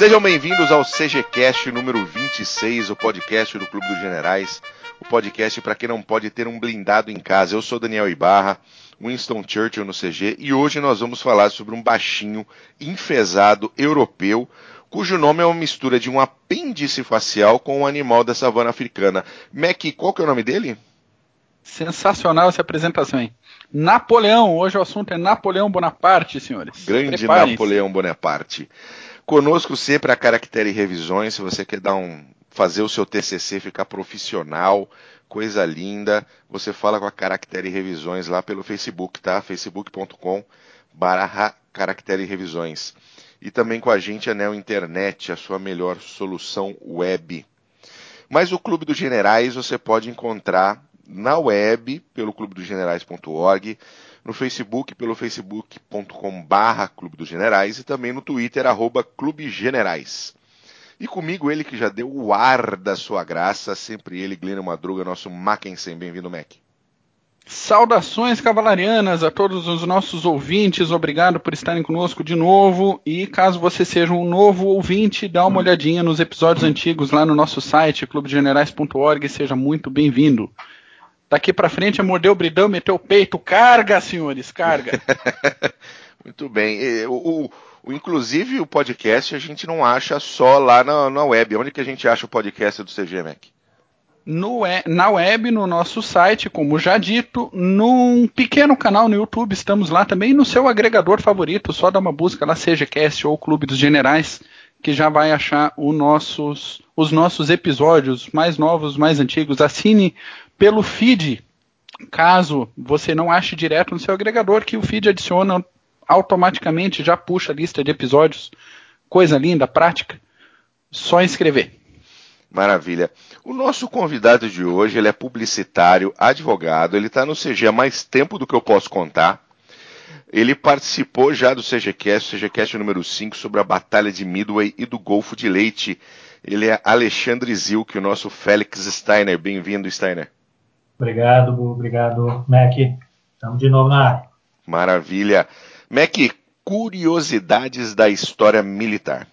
Sejam bem-vindos ao CGCast número 26, o podcast do Clube dos Generais, o podcast para quem não pode ter um blindado em casa. Eu sou Daniel Ibarra, Winston Churchill no CG, e hoje nós vamos falar sobre um baixinho enfesado europeu, cujo nome é uma mistura de um apêndice facial com um animal da savana africana. Mac, qual que é o nome dele? Sensacional essa apresentação, hein? Napoleão, hoje o assunto é Napoleão Bonaparte, senhores. Grande Napoleão Bonaparte. Conosco sempre a Caractere Revisões, se você quer dar um fazer o seu TCC ficar profissional, coisa linda, você fala com a Caractere Revisões lá pelo Facebook, tá? facebook.com barra Caractere Revisões. E também com a gente a Neo Internet, a sua melhor solução web. Mas o Clube dos Generais você pode encontrar na web pelo clubedogenerais.org, no Facebook pelo facebook.com barra Clube dos Generais e também no Twitter arroba Clube Generais. E comigo ele que já deu o ar da sua graça, sempre ele, Glênio Madruga, nosso Mackensen. Bem-vindo, Mac. Saudações cavalarianas a todos os nossos ouvintes, obrigado por estarem conosco de novo. E caso você seja um novo ouvinte, dá uma olhadinha nos episódios antigos lá no nosso site, clubegenerais.org, seja muito bem-vindo. Daqui para frente é morder o bridão, meter o peito. Carga, senhores, carga. Muito bem. O, o, o, inclusive o podcast a gente não acha só lá na, na web. Onde que a gente acha o podcast do CG Mac? No, na web, no nosso site, como já dito, num pequeno canal no YouTube, estamos lá também, no seu agregador favorito, só dá uma busca lá, CGCast ou Clube dos Generais, que já vai achar nossos, os nossos episódios mais novos, mais antigos. Assine pelo feed, caso você não ache direto no seu agregador, que o feed adiciona automaticamente, já puxa a lista de episódios. Coisa linda, prática. Só inscrever. Maravilha. O nosso convidado de hoje, ele é publicitário, advogado, ele está no CG há mais tempo do que eu posso contar. Ele participou já do CGCast, CGCast número 5, sobre a Batalha de Midway e do Golfo de Leite. Ele é Alexandre Zilk, o nosso Félix Steiner. Bem-vindo, Steiner. Obrigado, obrigado, Mac. Estamos de novo na área. Maravilha. Mac, curiosidades da história militar.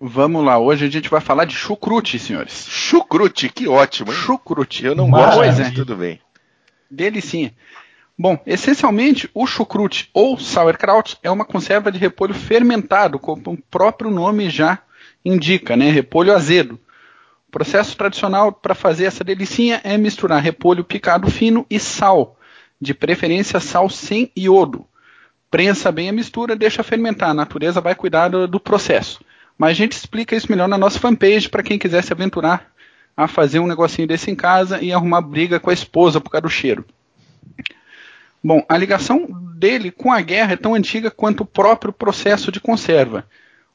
Vamos lá, hoje a gente vai falar de chucrute, senhores. Chucrute, que ótimo, hein? Chucrute. Eu não gosto, mas é. tudo bem. Delicinha. Bom, essencialmente, o chucrute ou sauerkraut é uma conserva de repolho fermentado, como o próprio nome já indica, né? Repolho azedo processo tradicional para fazer essa delicinha é misturar repolho picado fino e sal, de preferência sal sem iodo. Prensa bem a mistura, deixa fermentar, a natureza vai cuidar do, do processo. Mas a gente explica isso melhor na nossa fanpage para quem quiser se aventurar a fazer um negocinho desse em casa e arrumar briga com a esposa por causa do cheiro. Bom, a ligação dele com a guerra é tão antiga quanto o próprio processo de conserva.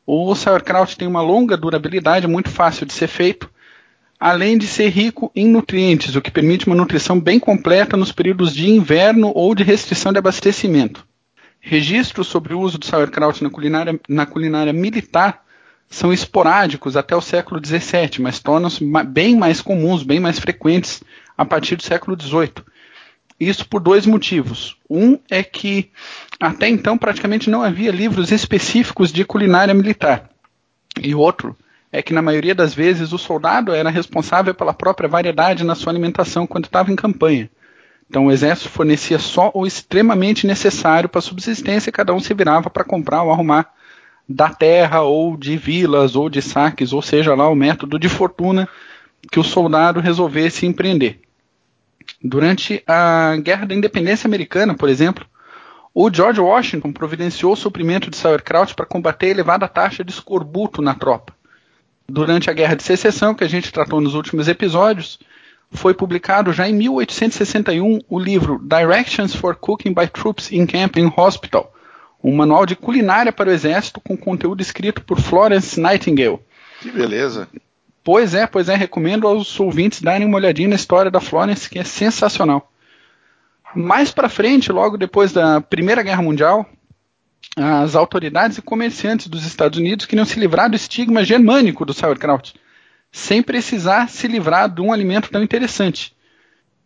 O sauerkraut tem uma longa durabilidade, muito fácil de ser feito, além de ser rico em nutrientes, o que permite uma nutrição bem completa nos períodos de inverno ou de restrição de abastecimento. Registros sobre o uso do sauerkraut na culinária, na culinária militar são esporádicos até o século XVII, mas tornam-se bem mais comuns, bem mais frequentes a partir do século XVIII. Isso por dois motivos. Um é que até então praticamente não havia livros específicos de culinária militar. E outro é que na maioria das vezes o soldado era responsável pela própria variedade na sua alimentação quando estava em campanha. Então o exército fornecia só o extremamente necessário para a subsistência e cada um se virava para comprar ou arrumar da terra ou de vilas ou de saques, ou seja lá o método de fortuna que o soldado resolvesse empreender. Durante a Guerra da Independência Americana, por exemplo, o George Washington providenciou o suprimento de sauerkraut para combater a elevada taxa de escorbuto na tropa durante a Guerra de Secessão, que a gente tratou nos últimos episódios, foi publicado já em 1861 o livro Directions for Cooking by Troops in Camp and Hospital, um manual de culinária para o exército com conteúdo escrito por Florence Nightingale. Que beleza! Pois é, pois é, recomendo aos ouvintes darem uma olhadinha na história da Florence, que é sensacional. Mais para frente, logo depois da Primeira Guerra Mundial, as autoridades e comerciantes dos Estados Unidos queriam se livrar do estigma germânico do sauerkraut, sem precisar se livrar de um alimento tão interessante.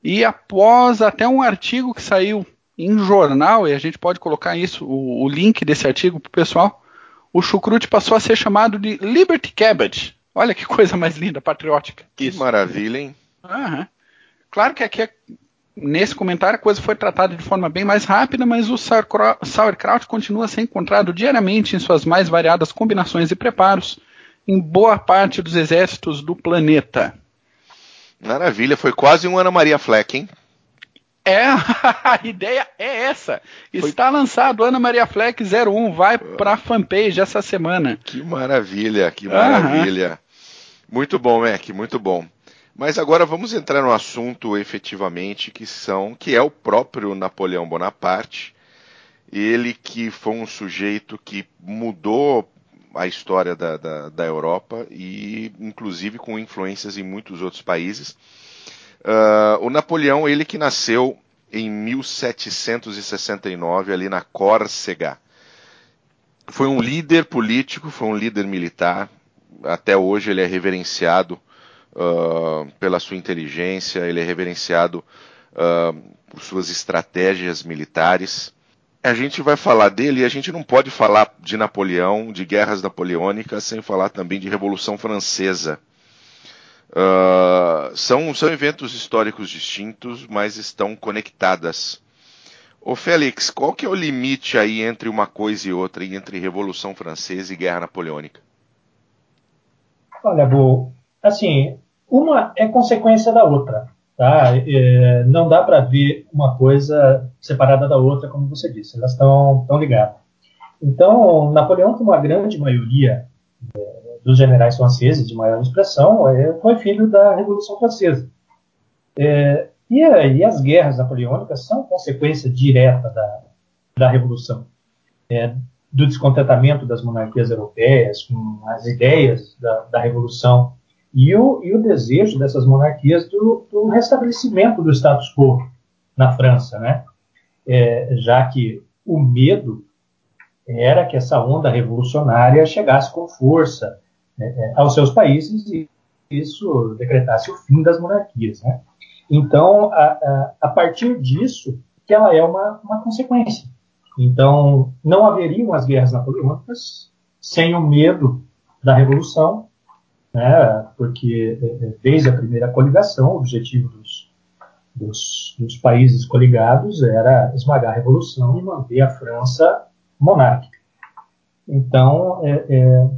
E após até um artigo que saiu em jornal, e a gente pode colocar isso, o, o link desse artigo para o pessoal, o chucrute passou a ser chamado de Liberty Cabbage. Olha que coisa mais linda, patriótica. Que Isso. maravilha, hein? Uhum. Claro que aqui, é, nesse comentário, a coisa foi tratada de forma bem mais rápida, mas o sauerkraut continua a ser encontrado diariamente em suas mais variadas combinações e preparos em boa parte dos exércitos do planeta. Maravilha, foi quase um Ana Maria Fleck, hein? É, a ideia é essa. Está Foi... lançado Ana Maria Fleck 01, vai para a fanpage essa semana. Que maravilha, que maravilha. Uhum. Muito bom, Mac, muito bom. Mas agora vamos entrar no assunto efetivamente que são que é o próprio Napoleão Bonaparte. Ele que foi um sujeito que mudou a história da, da, da Europa e inclusive com influências em muitos outros países. Uh, o Napoleão, ele que nasceu em 1769 ali na Córcega. Foi um líder político, foi um líder militar. Até hoje ele é reverenciado pela sua inteligência, ele é reverenciado uh, por suas estratégias militares. A gente vai falar dele e a gente não pode falar de Napoleão, de guerras napoleônicas, sem falar também de Revolução Francesa. Uh, são, são eventos históricos distintos, mas estão conectadas. Ô Félix, qual que é o limite aí entre uma coisa e outra, entre Revolução Francesa e Guerra Napoleônica? Olha, Bo, assim, uma é consequência da outra, tá? É, não dá para ver uma coisa separada da outra, como você disse, elas estão ligadas. Então, Napoleão tem uma grande maioria é, dos generais franceses de maior expressão, é, foi filho da Revolução Francesa. É, e, e, as guerras napoleônicas são consequência direta da, da Revolução, é, do descontentamento das monarquias europeias com as ideias da, da Revolução e o, e o, desejo dessas monarquias do, do, restabelecimento do status quo na França, né? É, já que o medo era que essa onda revolucionária chegasse com força né, é, aos seus países e isso decretasse o fim das monarquias. Né? Então, a, a, a, partir disso, que ela é uma, uma consequência. Então, não haveriam as guerras napoleônicas sem o medo da revolução, né? porque é, é, desde a primeira coligação, o objetivo dos, dos, dos países coligados era esmagar a revolução e manter a França monárquica. Então, é, é,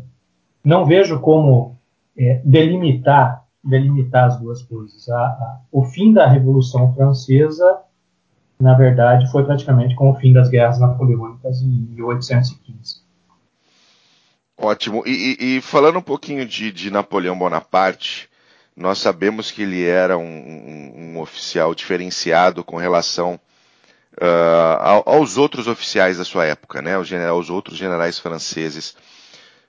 não vejo como é, delimitar, delimitar as duas coisas. A, a, o fim da Revolução Francesa, na verdade, foi praticamente com o fim das guerras napoleônicas em 1815. Ótimo. E, e, e falando um pouquinho de, de, Napoleão Bonaparte, nós sabemos que ele era um, um, um oficial diferenciado com relação uh, aos outros oficiais da sua época, né, aos, aos outros generais franceses.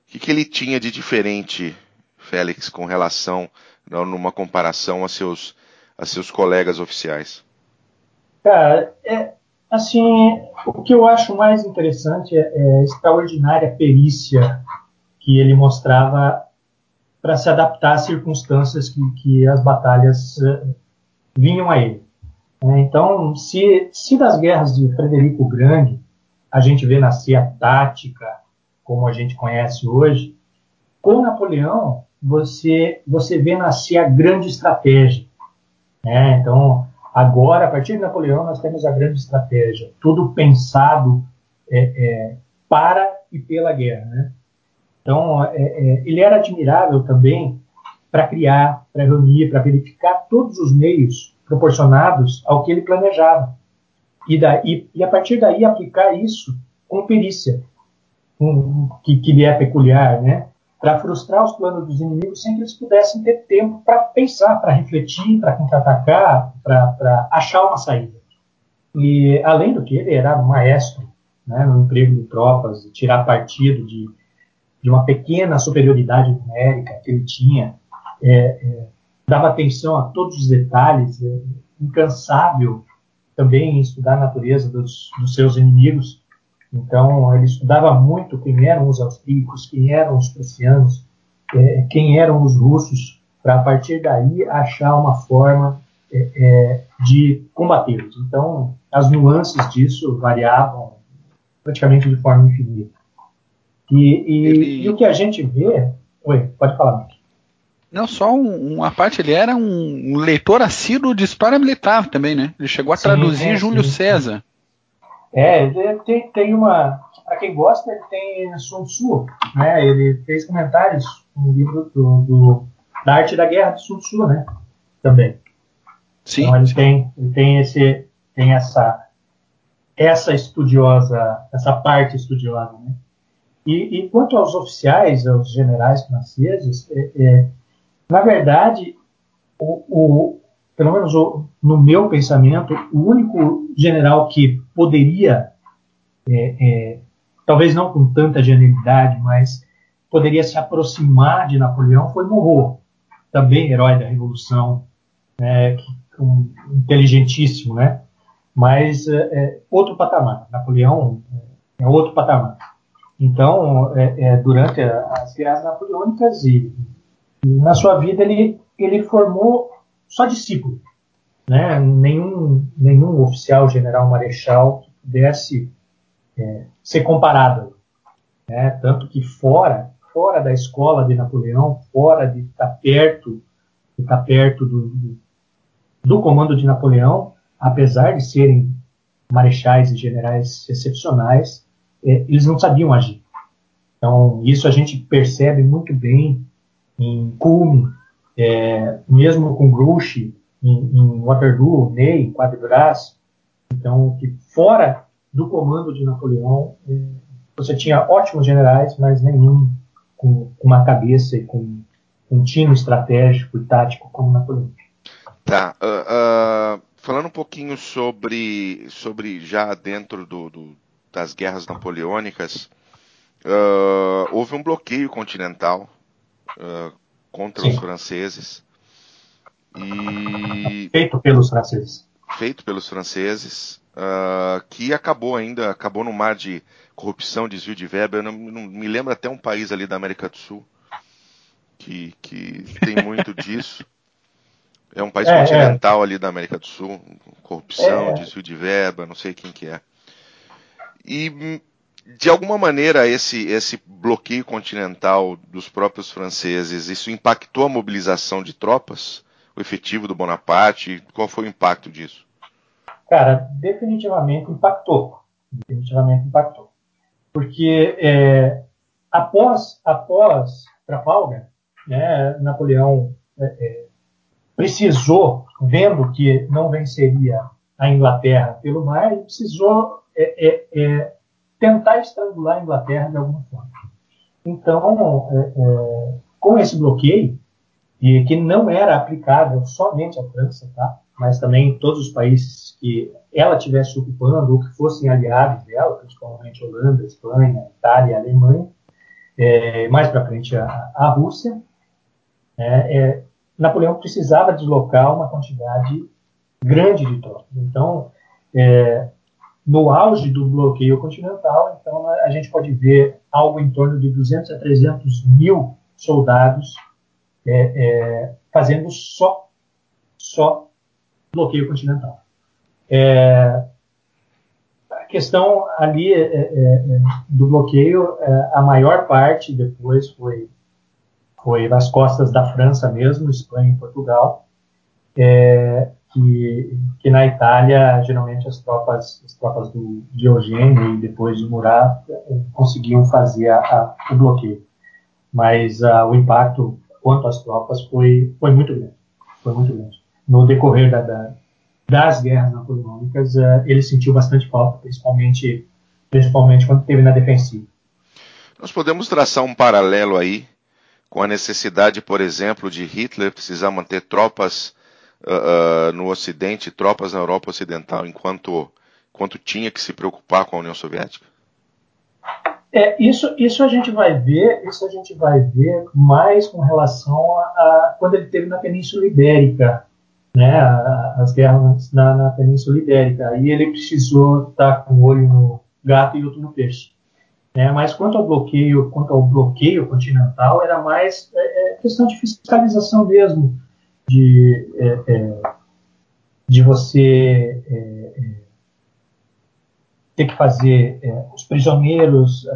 O que, que ele tinha de diferente, Félix, com relação, numa comparação a seus, a seus colegas oficiais? Cara, é, assim, o que eu acho mais interessante é, é a extraordinária perícia que ele mostrava para se adaptar às circunstâncias que, que as batalhas uh, vinham a ele. É, então, se, se das guerras de Frederico o Grande a gente vê nascer a tática, como a gente conhece hoje, com Napoleão você você vê nascer a grande estratégia. Né? Então agora a partir de Napoleão nós temos a grande estratégia, tudo pensado é, é, para e pela guerra. Né? Então é, é ele era admirável também para criar, para reunir, para verificar todos os meios proporcionados ao que ele planejava. E, daí, e a partir daí aplicar isso com perícia que, que lhe é peculiar, né? Para frustrar os planos dos inimigos sem que eles pudessem ter tempo para pensar, para refletir, para contra-atacar, para achar uma saída. E, além do que, ele era maestro né, no emprego de tropas, de tirar partido de, de uma pequena superioridade numérica que ele tinha, é, é, dava atenção a todos os detalhes, é, incansável também em estudar a natureza dos, dos seus inimigos. Então, ele estudava muito quem eram os austríacos, quem eram os prussianos, é, quem eram os russos, para a partir daí achar uma forma é, é, de combatê-los. Então, as nuances disso variavam praticamente de forma infinita. E, e, ele... e, o que a gente vê. Oi, pode falar. Não, só um, uma parte, ele era um, um, leitor assíduo de militar também, né? Ele chegou a sim, traduzir é, Júlio sim, César. É, tem, tem uma. Para quem gosta, ele tem Sun Tzu, né? Ele fez comentários no livro do, do, da Arte da Guerra de Sun Tzu, né? Também. Sim. Então ele tem, ele tem esse, tem essa, essa estudiosa, essa parte estudiosa, né? E, e quanto aos oficiais, aos generais franceses, é, é, na verdade, o, o, pelo menos o, no meu pensamento, o único general que poderia, é, é, talvez não com tanta genialidade, mas poderia se aproximar de Napoleão foi Monroe, também herói da Revolução, né, um, inteligentíssimo, né? Mas é, é, outro patamar. Napoleão é, é outro patamar. Então, é, durante as guerras napoleônicas e, e, na sua vida ele ele formou só discípulo, né? Nenhum nenhum oficial, general, marechal pudesse é, ser comparado, né? Tanto que fora fora da escola de Napoleão, fora de estar perto de estar perto do, do do comando de Napoleão, apesar de serem marechais e generais excepcionais, é, eles não sabiam agir. Então, isso a gente percebe muito bem em Culme, é, mesmo com Grouchy, em, em Waterloo, Ney, Quatro Brás. Então, que fora do comando de Napoleão, é, você tinha ótimos generais, mas nenhum com, com uma cabeça e com um time estratégico e tático como Napoleão. Tá. Uh, uh, falando um pouquinho sobre, sobre já dentro do, do das guerras napoleônicas, uh, houve um bloqueio continental contra Sim. os franceses. E... Feito pelos franceses. Feito pelos franceses, que acabou ainda, acabou no mar de corrupção, desvio de verba. Eu não, não me lembro até um país ali da América do Sul que, que tem muito disso. É um país é, continental é. ali da América do Sul, corrupção, é. desvio de verba, não sei quem que é. E de alguma maneira esse esse bloqueio continental dos próprios franceses, isso impactou a mobilização de tropas, o efetivo do Bonaparte? Qual foi o impacto disso? Cara, definitivamente impactou, definitivamente impactou, porque é, após após Trafalgar, né, Napoleão é, é precisou, vendo que não venceria a Inglaterra pelo mar, ele precisou é, é, é, tentar estrangular a Inglaterra de alguma forma. Então, com esse bloqueio, e que não era aplicável somente à França, tá? mas também em todos os países que ela tivesse ocupando ou que fossem aliados dela, principalmente Holanda, Espanha, Itália, Alemanha, é, mais para frente a, a Rússia, é, é, Napoleão precisava deslocar uma quantidade grande de tropas. Então, é, no auge do bloqueio continental, então a gente pode ver algo em torno de 200 a 300 mil soldados é, é, fazendo só, só bloqueio continental. É, a questão ali é, do bloqueio, a maior parte depois foi foi nas costas da França mesmo, Espanha e Portugal, que, que, na Itália geralmente as tropas, as tropas do Diogênio e depois de Murat conseguiam fazer a, a, o bloqueio. Mas a, o impacto quanto às tropas foi, foi muito grande, foi muito grande. No decorrer da, da, das guerras napoleônicas, uh, ele sentiu bastante falta, principalmente, principalmente quando esteve na defensiva. Nós podemos traçar um paralelo aí com a necessidade, por exemplo, de Hitler precisar manter tropas uh, no Ocidente, tropas na Europa Ocidental, enquanto, enquanto tinha que se preocupar com a União Soviética? É, isso, isso a gente vai ver, isso a gente vai ver mais com relação a, a quando ele teve na Península Ibérica, né, as guerras na, na Península Ibérica. Aí ele precisou estar com o olho no gato e outro no peixe. Né? Mas quanto ao bloqueio, quanto ao bloqueio continental, era mais é, é questão de fiscalização mesmo, de, é, é de você é, ter que fazer os prisioneiros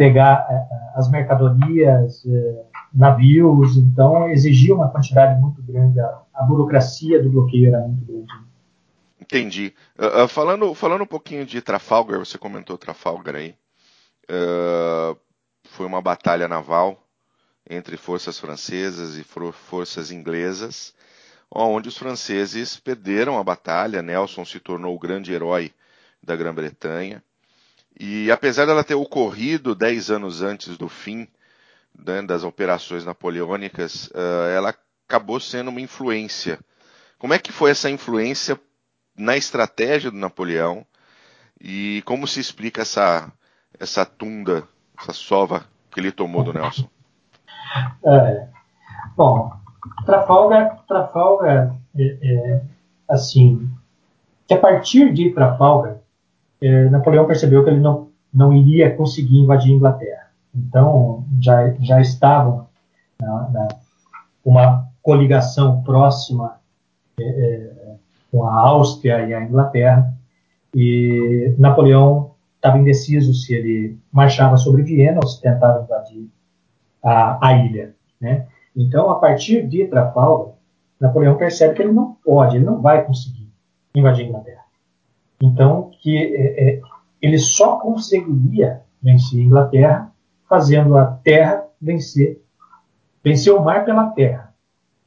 pegar é, as mercadorias, é, navios, então exigia uma quantidade muito grande, a, a burocracia do bloqueio era muito grande. Entendi. Uh, uh, falando, falando um pouquinho de Trafalgar, você comentou Trafalgar aí. Uh, foi uma batalha naval entre forças francesas e for forças inglesas, onde os franceses perderam a batalha. Nelson se tornou o grande herói da Grã-Bretanha. E apesar dela ter ocorrido dez anos antes do fim né, das operações napoleônicas, uh, ela acabou sendo uma influência. Como é que foi essa influência na estratégia do Napoleão e como se explica essa, essa tunda, essa sova que ele tomou do Nelson? É, bom, Trafalgar, Trafalgar é, é, assim, que a partir de Trafalgar, é, Napoleão percebeu que ele não, não iria conseguir invadir a Inglaterra. Então, já, já estavam na, na uma coligação próxima é, é, com a Áustria e a Inglaterra, e Napoleão estava indeciso se ele marchava sobre Viena ou se tentava invadir a, a ilha. Né? Então, a partir de Trafalgar, Napoleão percebe que ele não pode, ele não vai conseguir invadir a Inglaterra. Então, que é, é, ele só conseguiria vencer a Inglaterra fazendo a terra vencer, vencer o mar pela terra.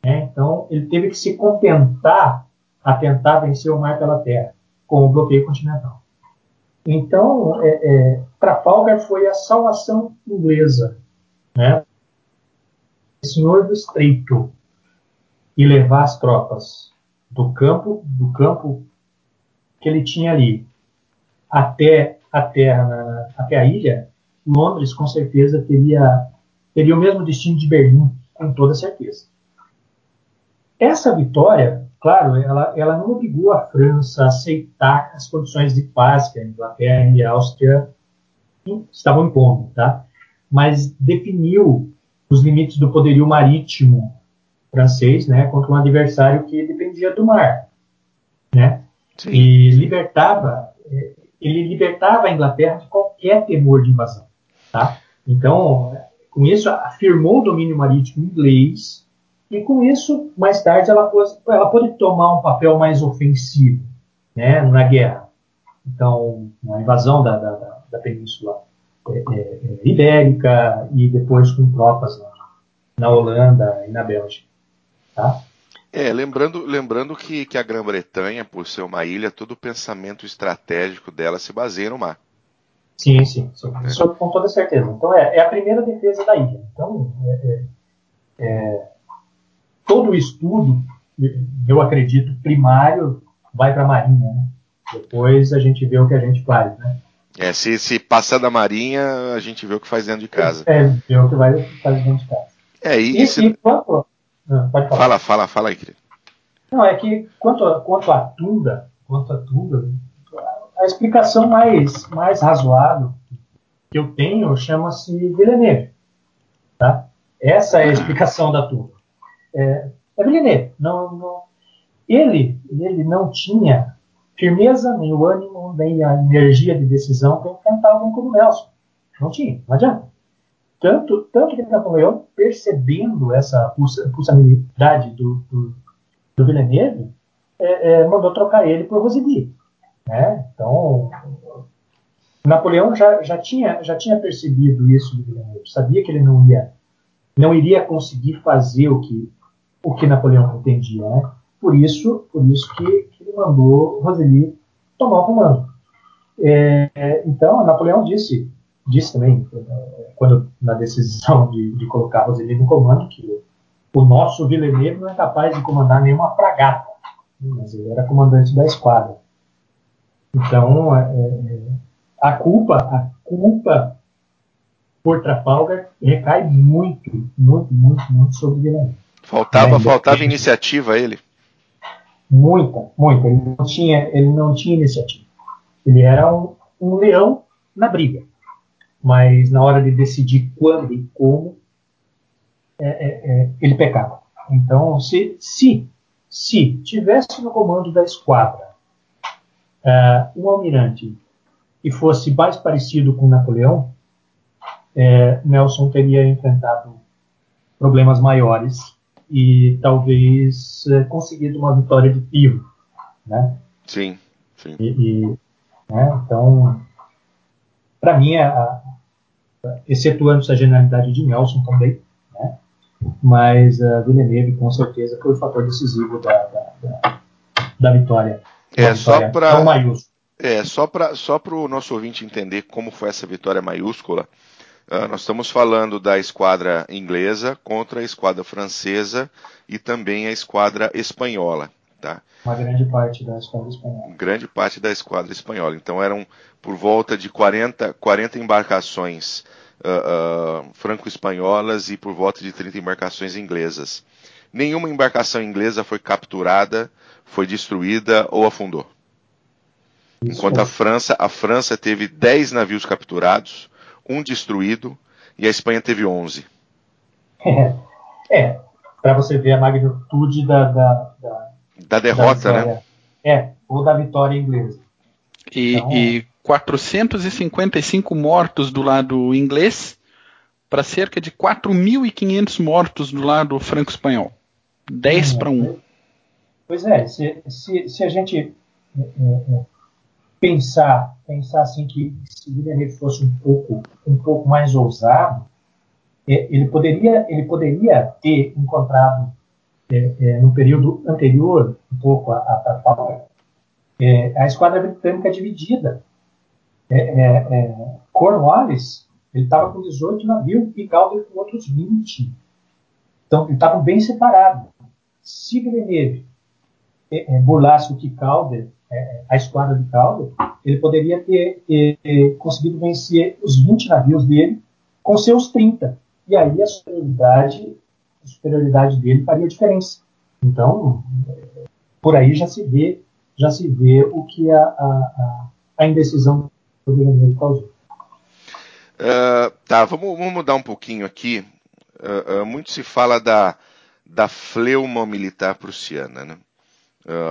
Né? Então, ele teve que se contentar a tentar vencer o mar pela terra com o bloqueio continental. Então, é, é, Trafalgar foi a salvação inglesa, né? Senhor do Estreito e levar as tropas do campo, do campo que ele tinha ali até a terra, até a ilha, Londres com certeza teria teria o mesmo destino de Berlim, com toda certeza. Essa vitória, claro, ela, ela não obrigou a França a aceitar as condições de paz que a Inglaterra e a Áustria estavam impondo, tá? Mas definiu os limites do poderio marítimo francês, né, contra um adversário que dependia do mar, né? Sim. E libertava, eh, ele libertava a Inglaterra de qualquer temor de invasão, tá? Então, com isso afirmou o domínio marítimo inglês e com isso, mais tarde, ela pôde, ela pôde tomar um papel mais ofensivo, né, na guerra. Então, na invasão da, da, da península é, é, é, ibérica e depois com tropas na, na Holanda e na Bélgica, tá? É, lembrando, lembrando que, que a Grã-Bretanha, por ser uma ilha, todo o pensamento estratégico dela se baseia no mar. Sim, sim, sim. É. Isso com toda certeza. Então é, é, a primeira defesa da ilha. Então, é, é, é todo o estudo, eu acredito, primário, vai para a Marinha. Né? Depois a gente vê o que a gente faz. Né? É, se, se passar da Marinha, a gente vê o que faz dentro de casa. É, vê o que vai fazer dentro de casa. É, e, e, se... e quanto, ah, pode falar. Fala, fala, fala aí, querido. Não, é que quanto, a, quanto a Tunda, quanto a Tunda, a explicação mais, mais razoável que eu tenho chama-se Villeneuve. Tá? Essa é a explicação da Tunda. É, é Villeneuve. Não, não, ele, ele não tinha firmeza, nem o ânimo, nem a energia de decisão para enfrentar alguém como Nelson. Não tinha, não adianta. Tanto, tanto que Napoleão, percebendo essa pulsabilidade do, do, do Villeneuve, é, é, mandou trocar ele por Rosely. Né? Então, Napoleão já, já, tinha, já tinha percebido isso do Villeneuve, sabia que ele não ia não iria conseguir fazer o que o que Napoleão pretendia, né? Por isso, por isso que, que ele mandou Rosely tomar o comando. É, então, Napoleão disse disse também, quando na decisão de, de colocar Roseli no comando, que o, o nosso Villeneuve não é capaz de comandar nenhuma fragata, mas ele era comandante da esquadra. Então, é, é, a culpa, a culpa por Trafalgar recai muito, muito, muito, muito sobre Villeneuve. Faltava, é, faltava iniciativa a ele. Muita, muita. Ele não tinha, ele não tinha iniciativa. Ele era um, um leão na briga mas na hora de decidir quando e como, é, é, é, ele pecava. Então, se, se, se tivesse no comando da esquadra uh, um almirante que fosse mais parecido com Napoleão, é, Nelson teria enfrentado problemas maiores e talvez é, conseguido uma vitória de tiro, né? Sim, sim. E, e né, então, para mim, a, a, excetuando essa genialidade de Nelson também, né? Mas a uh, Villeneuve com certeza foi o fator decisivo da, da, da, da vitória. É só para é só para só o nosso ouvinte entender como foi essa vitória maiúscula. Uh, nós estamos falando da esquadra inglesa contra a esquadra francesa e também a esquadra espanhola. Tá? Uma grande parte da esquadra espanhola. Grande parte da esquadra espanhola. Então eram por volta de 40, 40 embarcações uh, uh, franco-espanholas e por volta de 30 embarcações inglesas. Nenhuma embarcação inglesa foi capturada, foi destruída ou afundou. Isso Enquanto a França, a França teve 10 navios capturados, um destruído e a Espanha teve 11. É, é para você ver a magnitude da, da, da, da derrota, da né? É, ou da vitória inglesa. E, então, e 455 mortos do lado inglês para cerca de 4.500 mortos do lado franco-espanhol. 10 para 1. Pois é, se, se, se a gente é, é, é pensar, pensar assim que se Villeneuve fosse um pouco, um pouco mais ousado, é, ele poderia, ele poderia ter encontrado é, é, no período anterior, um pouco a, a, a, é, a esquadra britânica dividida. É, é, Cornwallis ele estava com 18 navios e Calder com outros 20. Então, eles estavam bem separados. Se Villeneuve burlasse o que Calder é, a esquadra de Calder, ele poderia ter, ter, ter, conseguido vencer os 20 navios dele com seus 30. E aí a superioridade, superioridade dele faria diferença. Então, por aí já se vê, já se vê o que a, a, a indecisão do governo causou. Uh, tá, vamos, vamos, mudar um pouquinho aqui. Uh, uh, muito se fala da, da fleuma militar prussiana, né?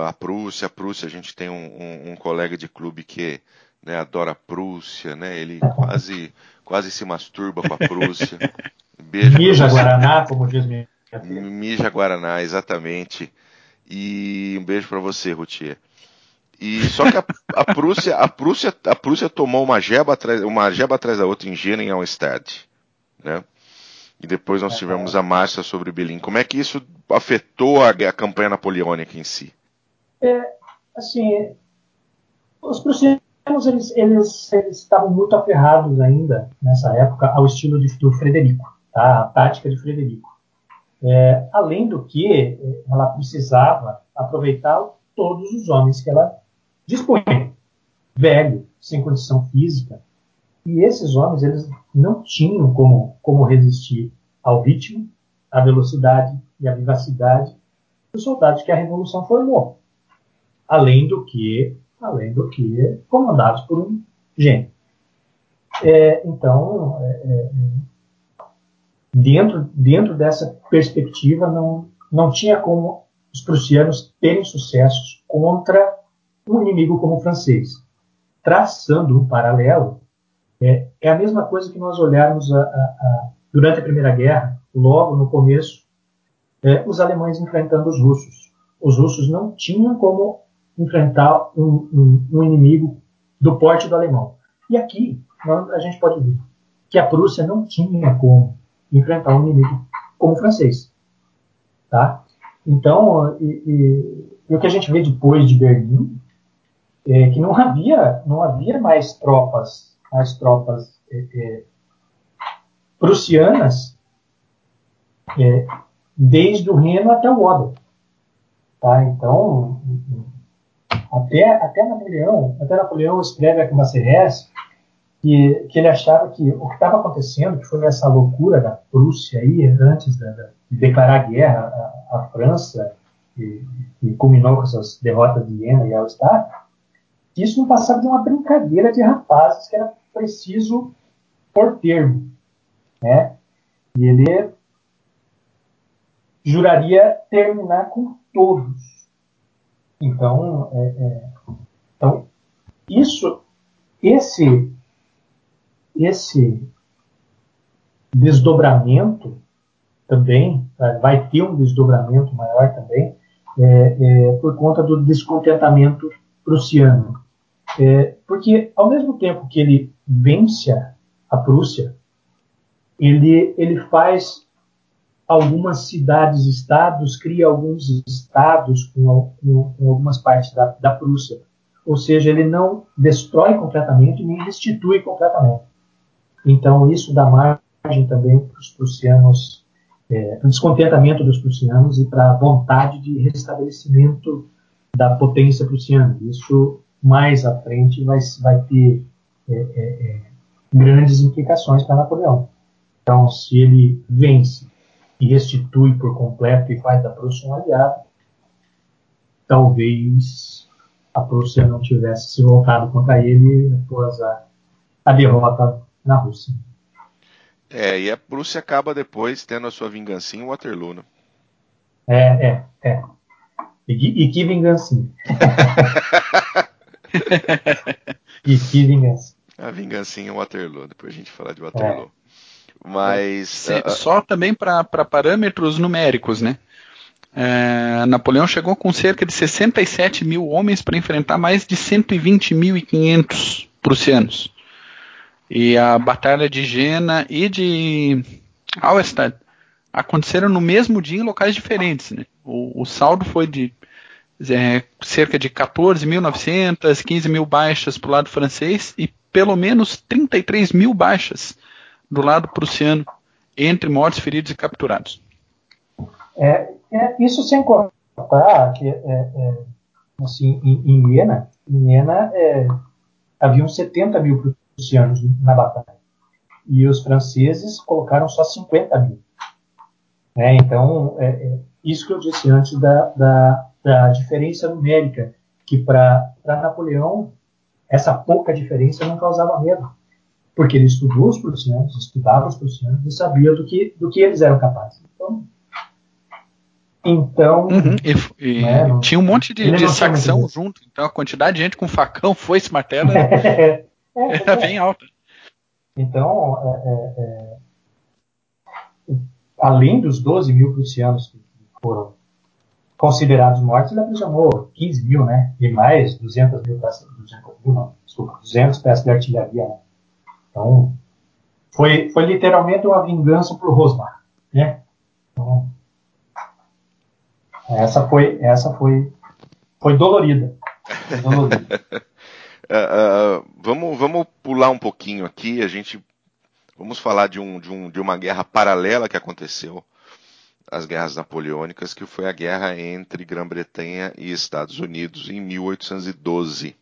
a Prússia. A Prússia, a gente tem um, um, um colega de clube que né, adora a Prússia, né? Ele quase, quase se masturba com a Prússia. Beijo Mija Guaraná, como diz minha Mija Guaraná, exatamente. E um beijo para você, Rutier. E só que a, a, Prússia, a Prússia, a Prússia tomou uma jeba atrás, uma jeba atrás da outra em Jena e Auenstadt, né? E depois nós tivemos a marcha sobre Berlim. Como é que isso afetou a, a campanha napoleônica em si? É, assim, os prussianos eles, eles, eles, estavam muito aferrados ainda nessa época ao estilo de, do Frederico? A tática de Frederico. É, além do que, ela precisava aproveitar todos os homens que ela dispunha, velho, sem condição física, e esses homens eles não tinham como, como resistir ao ritmo, à velocidade e à vivacidade dos soldados que a Revolução formou além do que, além do que comandados por um gênio. É, então, é, é, dentro, dentro dessa perspectiva, não, não tinha como os prussianos terem sucessos contra um inimigo como o francês. Traçando um paralelo, é, é a mesma coisa que nós olharmos a, a, a, durante a Primeira Guerra, logo no começo, é, os alemães enfrentando os russos. Os russos não tinham como enfrentar um, um, um inimigo do porte do alemão. E aqui a gente pode ver que a Prússia não tinha como enfrentar um inimigo como o francês. Tá? Então, e, e, e o que a gente vê depois de Berlim é que não havia, não havia mais tropas, mais tropas é, é, prussianas é, desde o Reno até o Oder. Tá? Então, até, até Napoleão, até Napoleão escreve uma CS que, que ele achava que o que estava acontecendo, que foi essa loucura da Prússia aí, antes da, da, de declarar guerra à, à França, e, e, culminou com essas derrotas de Viena e Auerstadt, isso não passava de uma brincadeira de rapazes que era preciso por termo. Né? E ele juraria terminar com todos então, é, é, então isso, esse, esse, desdobramento também, tá? vai ter um desdobramento maior também, é, é, por conta do descontentamento prussiano. É, porque, ao mesmo tempo que ele vence a Prússia, ele, ele faz algumas cidades-estados, cria alguns estados com, com, com algumas partes da, da Prússia. Ou seja, ele não destrói completamente nem destitui completamente. Então, isso dá margem também para os prussianos, é, para o descontentamento dos prussianos e para a vontade de restabelecimento da potência prussiana. Isso, mais à frente, vai, vai ter é, é, é grandes implicações para Napoleão. Então, se ele vence e restitui por completo e faz da Prússia um aliado, talvez a Prússia não tivesse se voltado contra ele após a, a derrota na Rússia. É, e a Prússia acaba depois tendo a sua vingança em Waterloo, né? É, é, é. E, e que vingancinha. e que vingança. A vingancinha em Waterloo, depois a gente fala de Waterloo. É. Mas. uh, só também para parâmetros numéricos, né? É, Napoleão chegou com cerca de 67 mil homens para enfrentar mais de 120.500 prussianos. E a Batalha de Jena e de Auerstadt aconteceram no mesmo dia em locais diferentes. Né? O, o saldo foi de é, cerca de 14.900, 15 mil baixas para o lado francês e pelo menos 33 mil baixas do lado prussiano, entre mortos, feridos e capturados. É, é, isso sem contar que, é, é assim, em, em Iena, em Iena é, haviam 70 mil prussianos na batalha. E os franceses colocaram só 50 mil. É, então, é, é, isso que eu disse antes da, da, da diferença numérica, que para Napoleão, essa pouca diferença não causava medo porque ele estudou os prussianos, estudava os prussianos e sabia do que, do que eles eram capazes. Então, então uhum, e, e né, tinha um monte de, de facção junto, então a quantidade de gente com facão, foice, martelo é, é, era bem alta. Então, é, é, é, além dos 12 mil prussianos que foram considerados mortos, ele aprisionou 15 mil, né? E mais 200 mil peças, 200 mil, não, desculpa, 200 peças de artilharia, né? Então, foi, foi literalmente uma vingança para o Rosmar, né? Então, essa foi, essa foi, foi dolorida. Foi dolorida. uh, uh, vamos, vamos pular um pouquinho aqui. A gente vamos falar de, um, de, um, de uma guerra paralela que aconteceu às guerras napoleônicas, que foi a guerra entre Grã-Bretanha e Estados Unidos em 1812.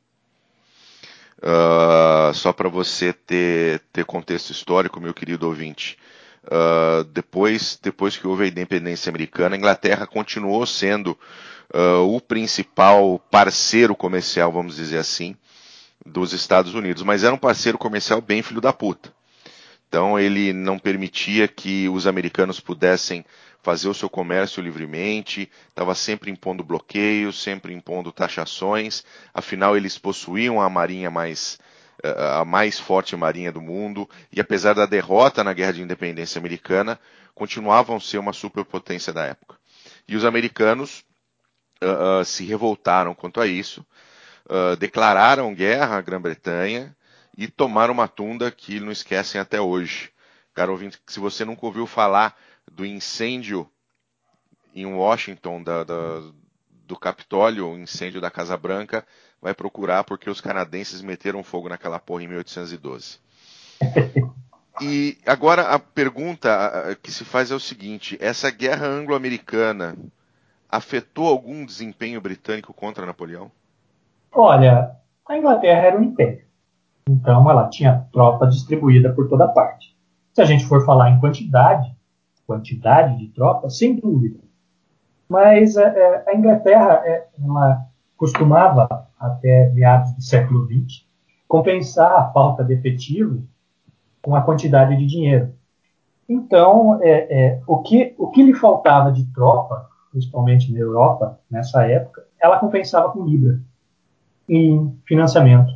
Uh, só para você ter, ter contexto histórico, meu querido ouvinte. Uh, depois, depois que houve a independência americana, a Inglaterra continuou sendo uh, o principal parceiro comercial, vamos dizer assim, dos Estados Unidos, mas era um parceiro comercial bem filho da puta. Então ele não permitia que os americanos pudessem fazer o seu comércio livremente, estava sempre impondo bloqueios, sempre impondo taxações. Afinal, eles possuíam a marinha mais eh, a mais forte marinha do mundo e apesar da derrota na Guerra de Independência Americana, continuavam a ser uma superpotência da época. E os americanos uh, uh, se revoltaram quanto a isso, uh, declararam guerra à Grã-Bretanha e tomaram uma tunda que não esquecem até hoje. Cara ouvinte, se você nunca ouviu falar do incêndio em Washington da, da, do Capitólio, o incêndio da Casa Branca, vai procurar porque os canadenses meteram fogo naquela porra em 1812. E agora a pergunta que se faz é o seguinte: essa guerra anglo-americana afetou algum desempenho britânico contra Napoleão? Olha, a Inglaterra era um império. Então ela tinha tropa distribuída por toda parte. Se a gente for falar em quantidade, quantidade de tropas, sem dúvida. Mas é, é a Inglaterra é, ela costumava, até meados do século XX, compensar a falta de efetivo com a quantidade de dinheiro. Então, é, é, o, que, o que lhe faltava de tropa, principalmente na Europa, nessa época, ela compensava com Libra em financiamento.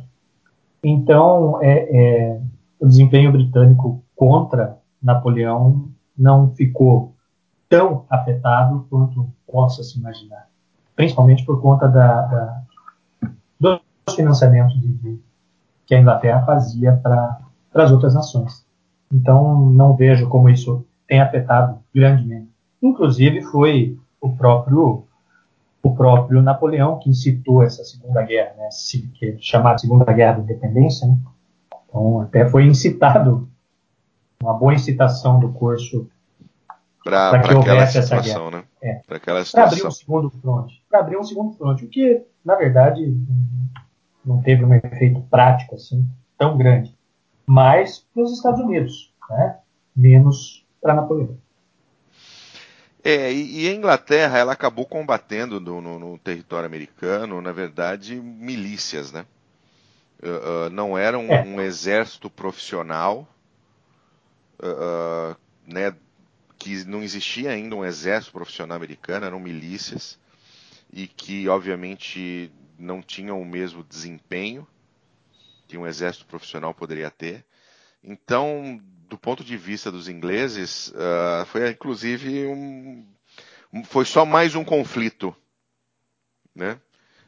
Então, é, é, o desempenho britânico contra Napoleão não ficou tão afetado quanto possa se imaginar, principalmente por conta da, da dos financiamentos de, de, que a Inglaterra fazia para as outras nações. Então, não vejo como isso tem afetado grandemente. Inclusive, foi o próprio o próprio Napoleão que incitou essa Segunda Guerra, né, que é chamada Segunda Guerra da Independência. Né? Então, até foi incitado, uma boa incitação do curso para que houvesse essa guerra. Né? É. Para abrir um segundo fronte. Para abrir um segundo fronte, o que, na verdade, não teve um efeito prático assim tão grande. Mas para os Estados Unidos, né? menos para Napoleão. É, e, e, a Inglaterra ela acabou combatendo no, no, no território americano, na verdade, milícias, né? Uh, uh, não era um, é. um exército profissional, uh, né? Que não existia ainda um exército profissional americano, eram milícias e que obviamente não tinham o mesmo desempenho que um exército profissional poderia ter. Então, do ponto de vista dos ingleses, uh, foi inclusive um, foi só mais um conflito, né?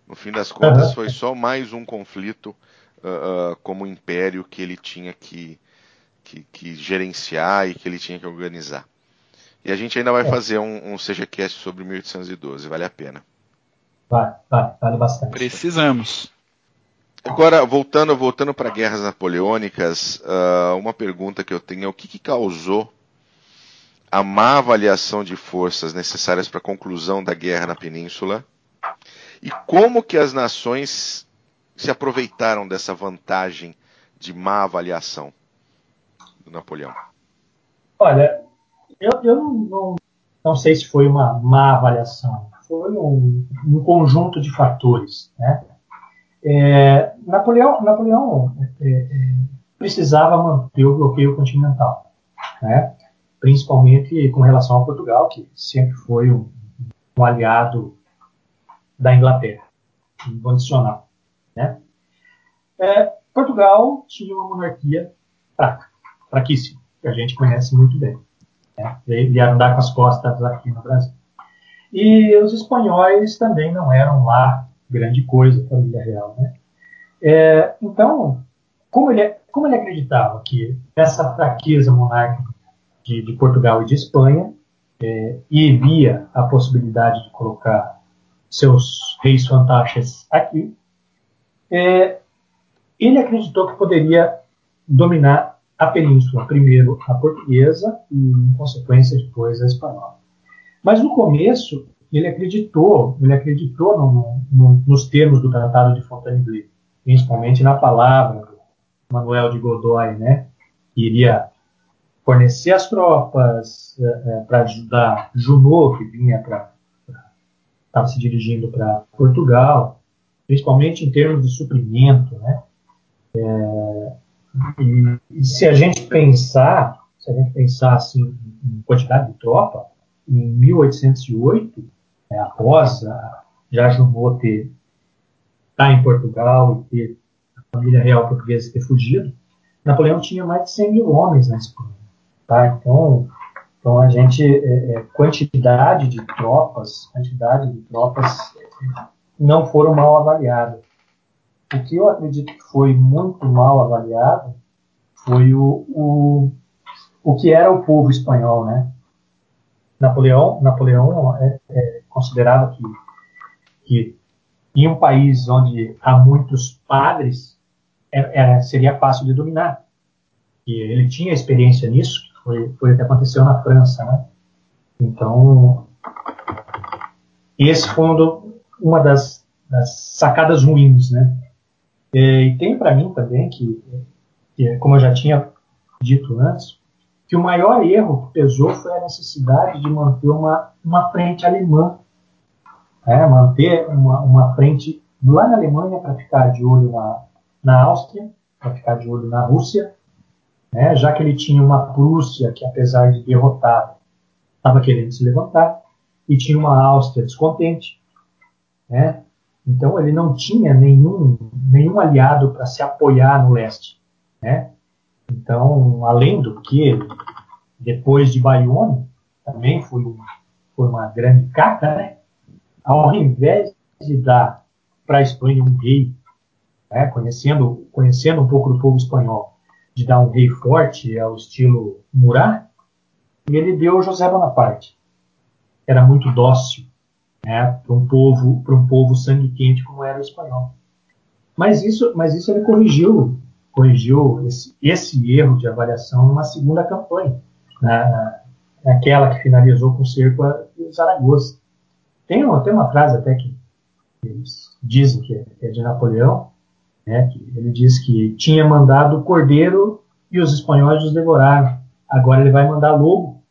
No fim das contas, foi só mais um conflito uh, uh, como império que ele tinha que, que, que, gerenciar e que ele tinha que organizar. E a gente ainda vai é. fazer um, um CGCast sobre 1812, vale a pena. Vale, vale, vale bastante. Precisamos. Agora, voltando, voltando para guerras napoleônicas, uh, uma pergunta que eu tenho é o que, que causou a má avaliação de forças necessárias para a conclusão da guerra na península e como que as nações se aproveitaram dessa vantagem de má avaliação do Napoleão? Olha, eu, eu não, não, não sei se foi uma má avaliação, foi um, um conjunto de fatores, né? É, Napoleão, Napoleão é, é, precisava manter o bloqueio continental, né? principalmente com relação a Portugal, que sempre foi um, um aliado da Inglaterra, incondicional. Né? É, Portugal tinha uma monarquia fraca, fraquíssima, que a gente conhece muito bem. Né? Vieram dar com as costas aqui no Brasil. E os espanhóis também não eram lá grande coisa, família real. Né? É, então, como ele, como ele acreditava que essa fraqueza monárquica de, de Portugal e de Espanha é, e via a possibilidade de colocar seus reis fantásticos aqui, é, ele acreditou que poderia dominar a península, primeiro a portuguesa e, em consequência, depois a espanhola. Mas no começo ele acreditou, ele acreditou no, no, nos termos do Tratado de Fontainebleau, principalmente na palavra do Manuel de Godoy, né, que iria fornecer as tropas é, para ajudar Junot, que vinha para estava se dirigindo para Portugal, principalmente em termos de suprimento, né? É, e, e, se a gente pensar, se a gente pensar assim em quantidade de tropa, em 1808 é, a, já Junot ter tá em Portugal e ter a família real portuguesa ter fugido, Napoleão tinha mais de 100 mil homens na Espanha. Tá? Então, então a gente, é, é, quantidade de tropas, quantidade de tropas não foram mal avaliadas. O que eu acredito que foi muito mal avaliado foi o, o, o que era o povo espanhol, né? Napoleão, Napoleão é, é, considerava que, que em um país onde há muitos padres é, é, seria fácil de dominar. E ele tinha experiência nisso, foi, foi o que aconteceu na França, né? Então, esse foi um uma das, das, sacadas ruins, né? E, e tem para mim também que, que, como eu já tinha dito antes, que o maior erro que pesou foi a necessidade de manter uma, uma frente alemã, né? manter uma, uma frente lá na Alemanha para ficar de olho na, na Áustria, para ficar de olho na Rússia, né? já que ele tinha uma Prússia que, apesar de derrotada, estava querendo se levantar, e tinha uma Áustria descontente. Né? Então ele não tinha nenhum, nenhum aliado para se apoiar no leste. Né? Então, além do que, depois de Bayonne, também foi foi uma grande caca, né? Ao invés de dar para a Espanha um rei, né, conhecendo, conhecendo um pouco do povo espanhol, de dar um rei forte ao estilo Murat, ele deu José Bonaparte. Era muito dócil né, para um povo para um povo sangue quente como era o espanhol. Mas isso, mas isso ele corrigiu corrigiu esse, esse erro de avaliação numa segunda campanha, na, naquela que finalizou com o cerco a Zaragoza. Tem uma, tem uma frase até que eles dizem que é, que é de Napoleão, né, que ele diz que tinha mandado o cordeiro e os espanhóis os devoraram. Agora ele vai mandar lobo,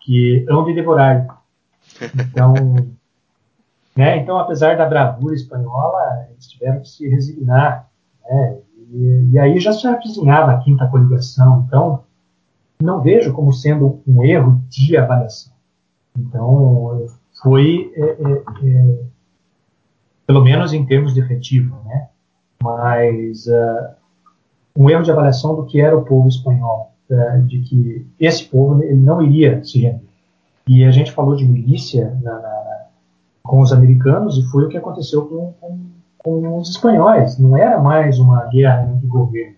que hão de devorar. Então, né, então, apesar da bravura espanhola, eles tiveram que se resignar. Né, e, e aí já se avizinhava a quinta coligação. Então, não vejo como sendo um erro de avaliação. Então, foi, é, é, é, pelo menos em termos de efetivo, né? mas uh, um erro de avaliação do que era o povo espanhol, uh, de que esse povo ele não iria se render. E a gente falou de milícia na, na, com os americanos e foi o que aconteceu com, com com os espanhóis. Não era mais uma guerra entre governo.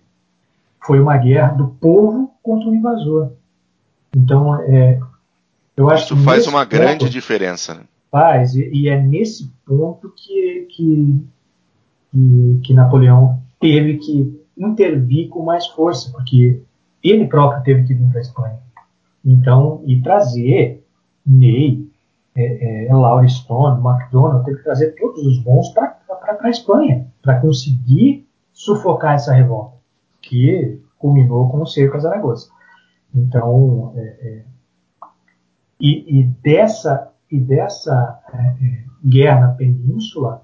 Foi uma guerra do povo contra o invasor. Então, é, eu acho Isso faz uma ponto, grande diferença. Né? Faz, e, e, é nesse ponto que, que, que, que Napoleão teve que intervir com mais força, porque ele próprio teve que vir para a Espanha. Então, e trazer Ney, é, é, Laura Stone, McDonald, teve que trazer todos os bons para a Espanha, para conseguir sufocar essa revolta, que culminou com o cerco a Zaragoza. Então, é, é, e, e, dessa, e dessa é, é, guerra na península,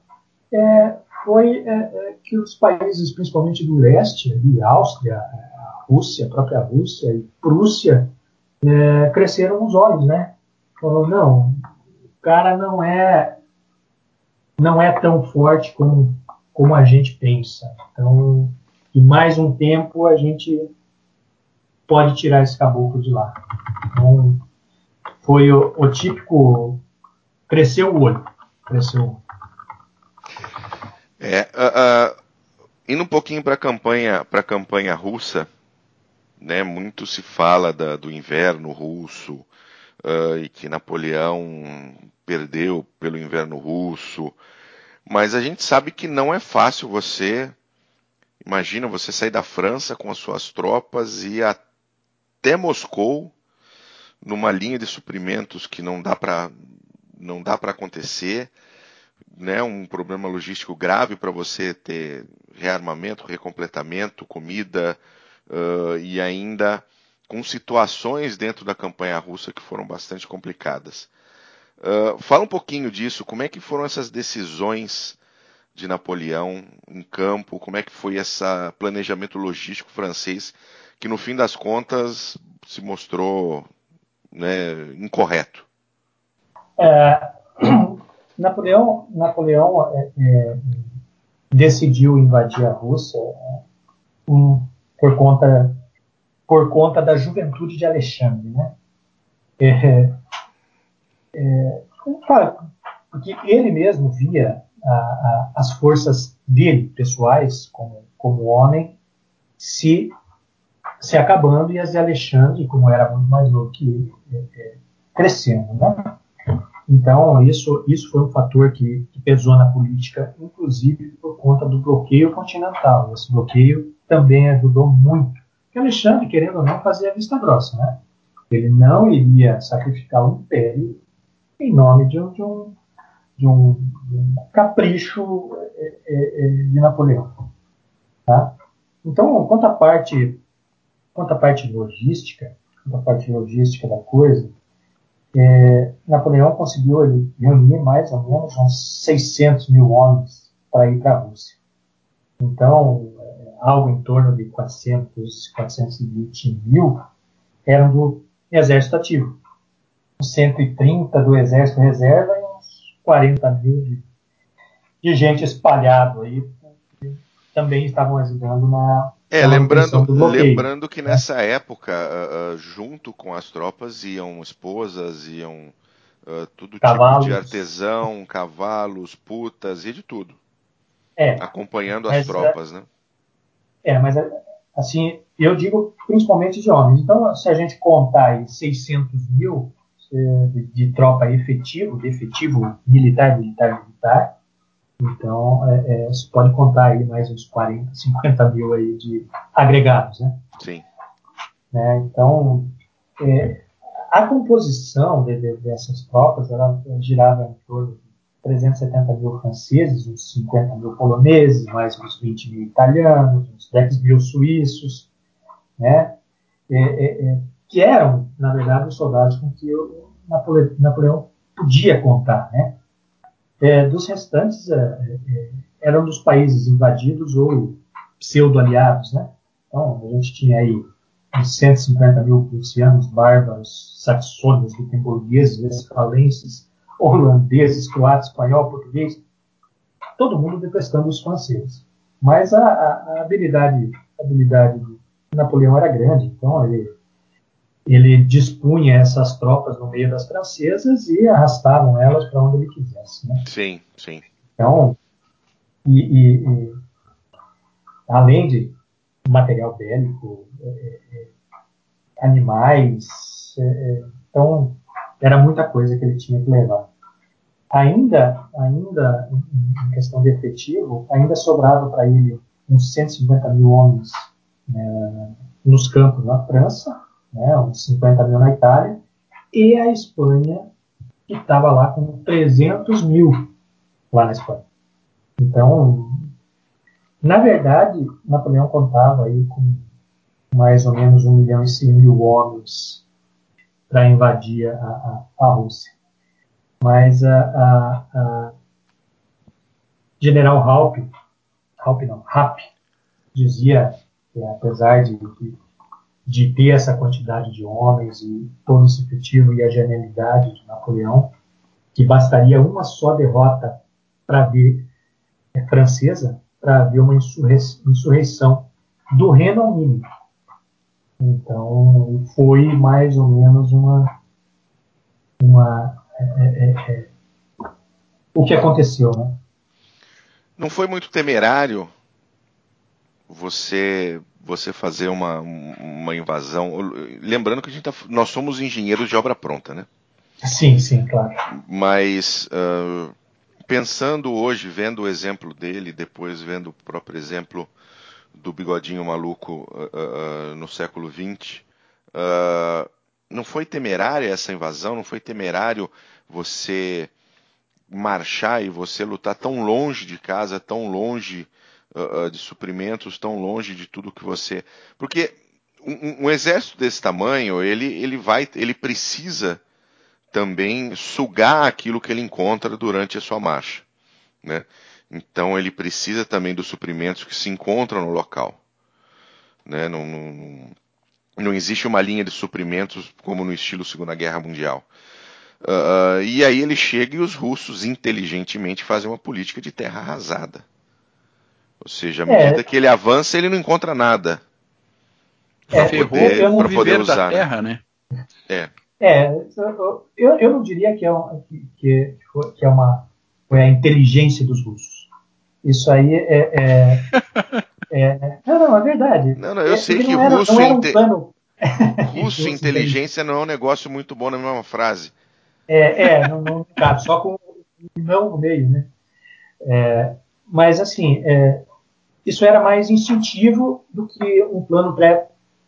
é, foi que os países, principalmente do leste, ali, Áustria, a Rússia, a própria Rússia e Prússia, cresceram os olhos, né? Falou, não, o cara não é não é tão forte como, como a gente pensa. Então, em mais um tempo a gente pode tirar esse caboclo de lá. Então, foi o, o típico cresceu o olho, cresceu. É, uh, uh, indo um pouquinho para a campanha, para a campanha russa, né? Muito se fala da, do inverno russo uh, e que Napoleão perdeu pelo inverno russo. Mas a gente sabe que não é fácil você. Imagina você sair da França com as suas tropas e até Moscou numa linha de suprimentos que não dá para não dá para acontecer, né? Um problema logístico grave para você ter rearmamento, recompletamento, comida uh, e ainda com situações dentro da campanha russa que foram bastante complicadas. Uh, fala um pouquinho disso, como é que foram essas decisões de Napoleão em campo, como é que foi esse planejamento logístico francês que no fim das contas se mostrou né, incorreto? É, Napoleão, Napoleão é, é, decidiu invadir a Rússia um, por conta por conta da juventude de Alexandre, né? É, é, porque ele mesmo via a, a, as forças dele, pessoais, como, como homem, se, se acabando e as de Alexandre, como era muito mais novo que ele, é, é, crescendo. Né? Então, isso, isso foi um fator que, que, pesou na política, inclusive por conta do bloqueio continental. Esse bloqueio também ajudou muito. Porque Alexandre, querendo ou não, fazia a vista grossa. Né? Ele não iria sacrificar o império em nome de um, de um, de um, capricho é, de Napoleão. Tá? Então, quanto à parte, quanto à parte logística, quanto à parte logística da coisa, é, Napoleão conseguiu reunir mais ou menos uns 600 mil homens para ir para a Rússia. Então, é, algo em torno de 400, 420 mil eram do exército ativo. 130 do Exército Reserva e uns 40 mil de, de gente espalhado aí também estavam ajudando na. É, lembrando, lembrando que nessa época, uh, junto com as tropas, iam esposas, iam uh, tudo cavalos. tipo de artesão, cavalos, putas e de tudo. É, acompanhando as tropas, né? É, mas assim, eu digo principalmente de homens. Então, se a gente contar aí 600 mil de, de tropa efetivo, de efetivo militar, militar, militar, então é, é, você pode contar aí mais uns 40, 50 mil aí de agregados, né? Sim. Né? Então, é, a composição de, de, dessas tropas ela girava em torno 370 mil franceses, uns 50 mil poloneses, mais uns 20 mil italianos, uns 10 mil suíços, né? É, é, é, que eram, na verdade, os soldados com que o Napoleão podia contar. Né? É, dos restantes, é, é, eram dos países invadidos ou pseudo-aliados. Né? Então, a gente tinha aí uns 150 mil prussianos, bárbaros, saxônios, luxemburgueses, westfalenses, holandeses, croatas, espanhol, português, todo mundo detestando os franceses. Mas a, a, a habilidade, a habilidade de Napoleão era grande, então ele, ele dispunha essas tropas no meio das francesas e arrastavam elas para onde ele quisesse. Né? Sim, sim. Então, e, e, e além de material bélico, é, é, é animais, é, é, então era muita coisa que ele tinha que levar. Ainda, ainda em questão de efetivo, ainda sobrava para ele uns 150 mil homens né, nos campos na França, né, uns 50 mil na Itália, e a Espanha, que estava lá com 300 mil lá na Espanha. Então, na verdade, Napoleão contava aí com mais ou menos 1 milhão e 100 mil homens para invadir a, a, a Rússia. Mas a, a, General Halp, Halp não, Rapp, dizia que apesar de, de, de, ter essa quantidade de homens e todo esse efetivo e a genialidade de Napoleão, que bastaria uma só derrota para ver é, francesa para haver uma insurreição do Reino mínimo. Então foi mais ou menos uma uma é, é, é, é, o que aconteceu, né? Não foi muito temerário você você fazer uma, uma invasão. Lembrando que a gente tá, nós somos engenheiros de obra pronta, né? Sim, sim, claro. Mas uh, pensando hoje, vendo o exemplo dele, depois vendo o próprio exemplo do bigodinho maluco uh, uh, no século XX, não foi temerária essa invasão? Não foi temerário você marchar e você lutar tão longe de casa, tão longe uh, de suprimentos, tão longe de tudo que você. Porque um, um, exército desse tamanho, ele, ele vai, ele precisa também sugar aquilo que ele encontra durante a sua marcha, né? Então ele precisa também dos suprimentos que se encontram no local, né? Não, não, não existe uma linha de suprimentos como no estilo Segunda Guerra Mundial. Uh, e aí ele chega e os russos inteligentemente fazem uma política de terra arrasada. Ou seja, à medida é. que ele avança, ele não encontra nada. É, poder, para poder usar. Da né? terra, né? É. É, eu, eu não diria que é, um, que, que é uma foi a inteligência dos russos. Isso aí é, é, é não, não, é verdade. Não, não, eu sei que era, russo, um inte... russo inteligência não é um negócio muito bom na mesma frase. É, é não, não cabe, só com o não no meio, né? É, mas assim, é, isso era mais instintivo do que um plano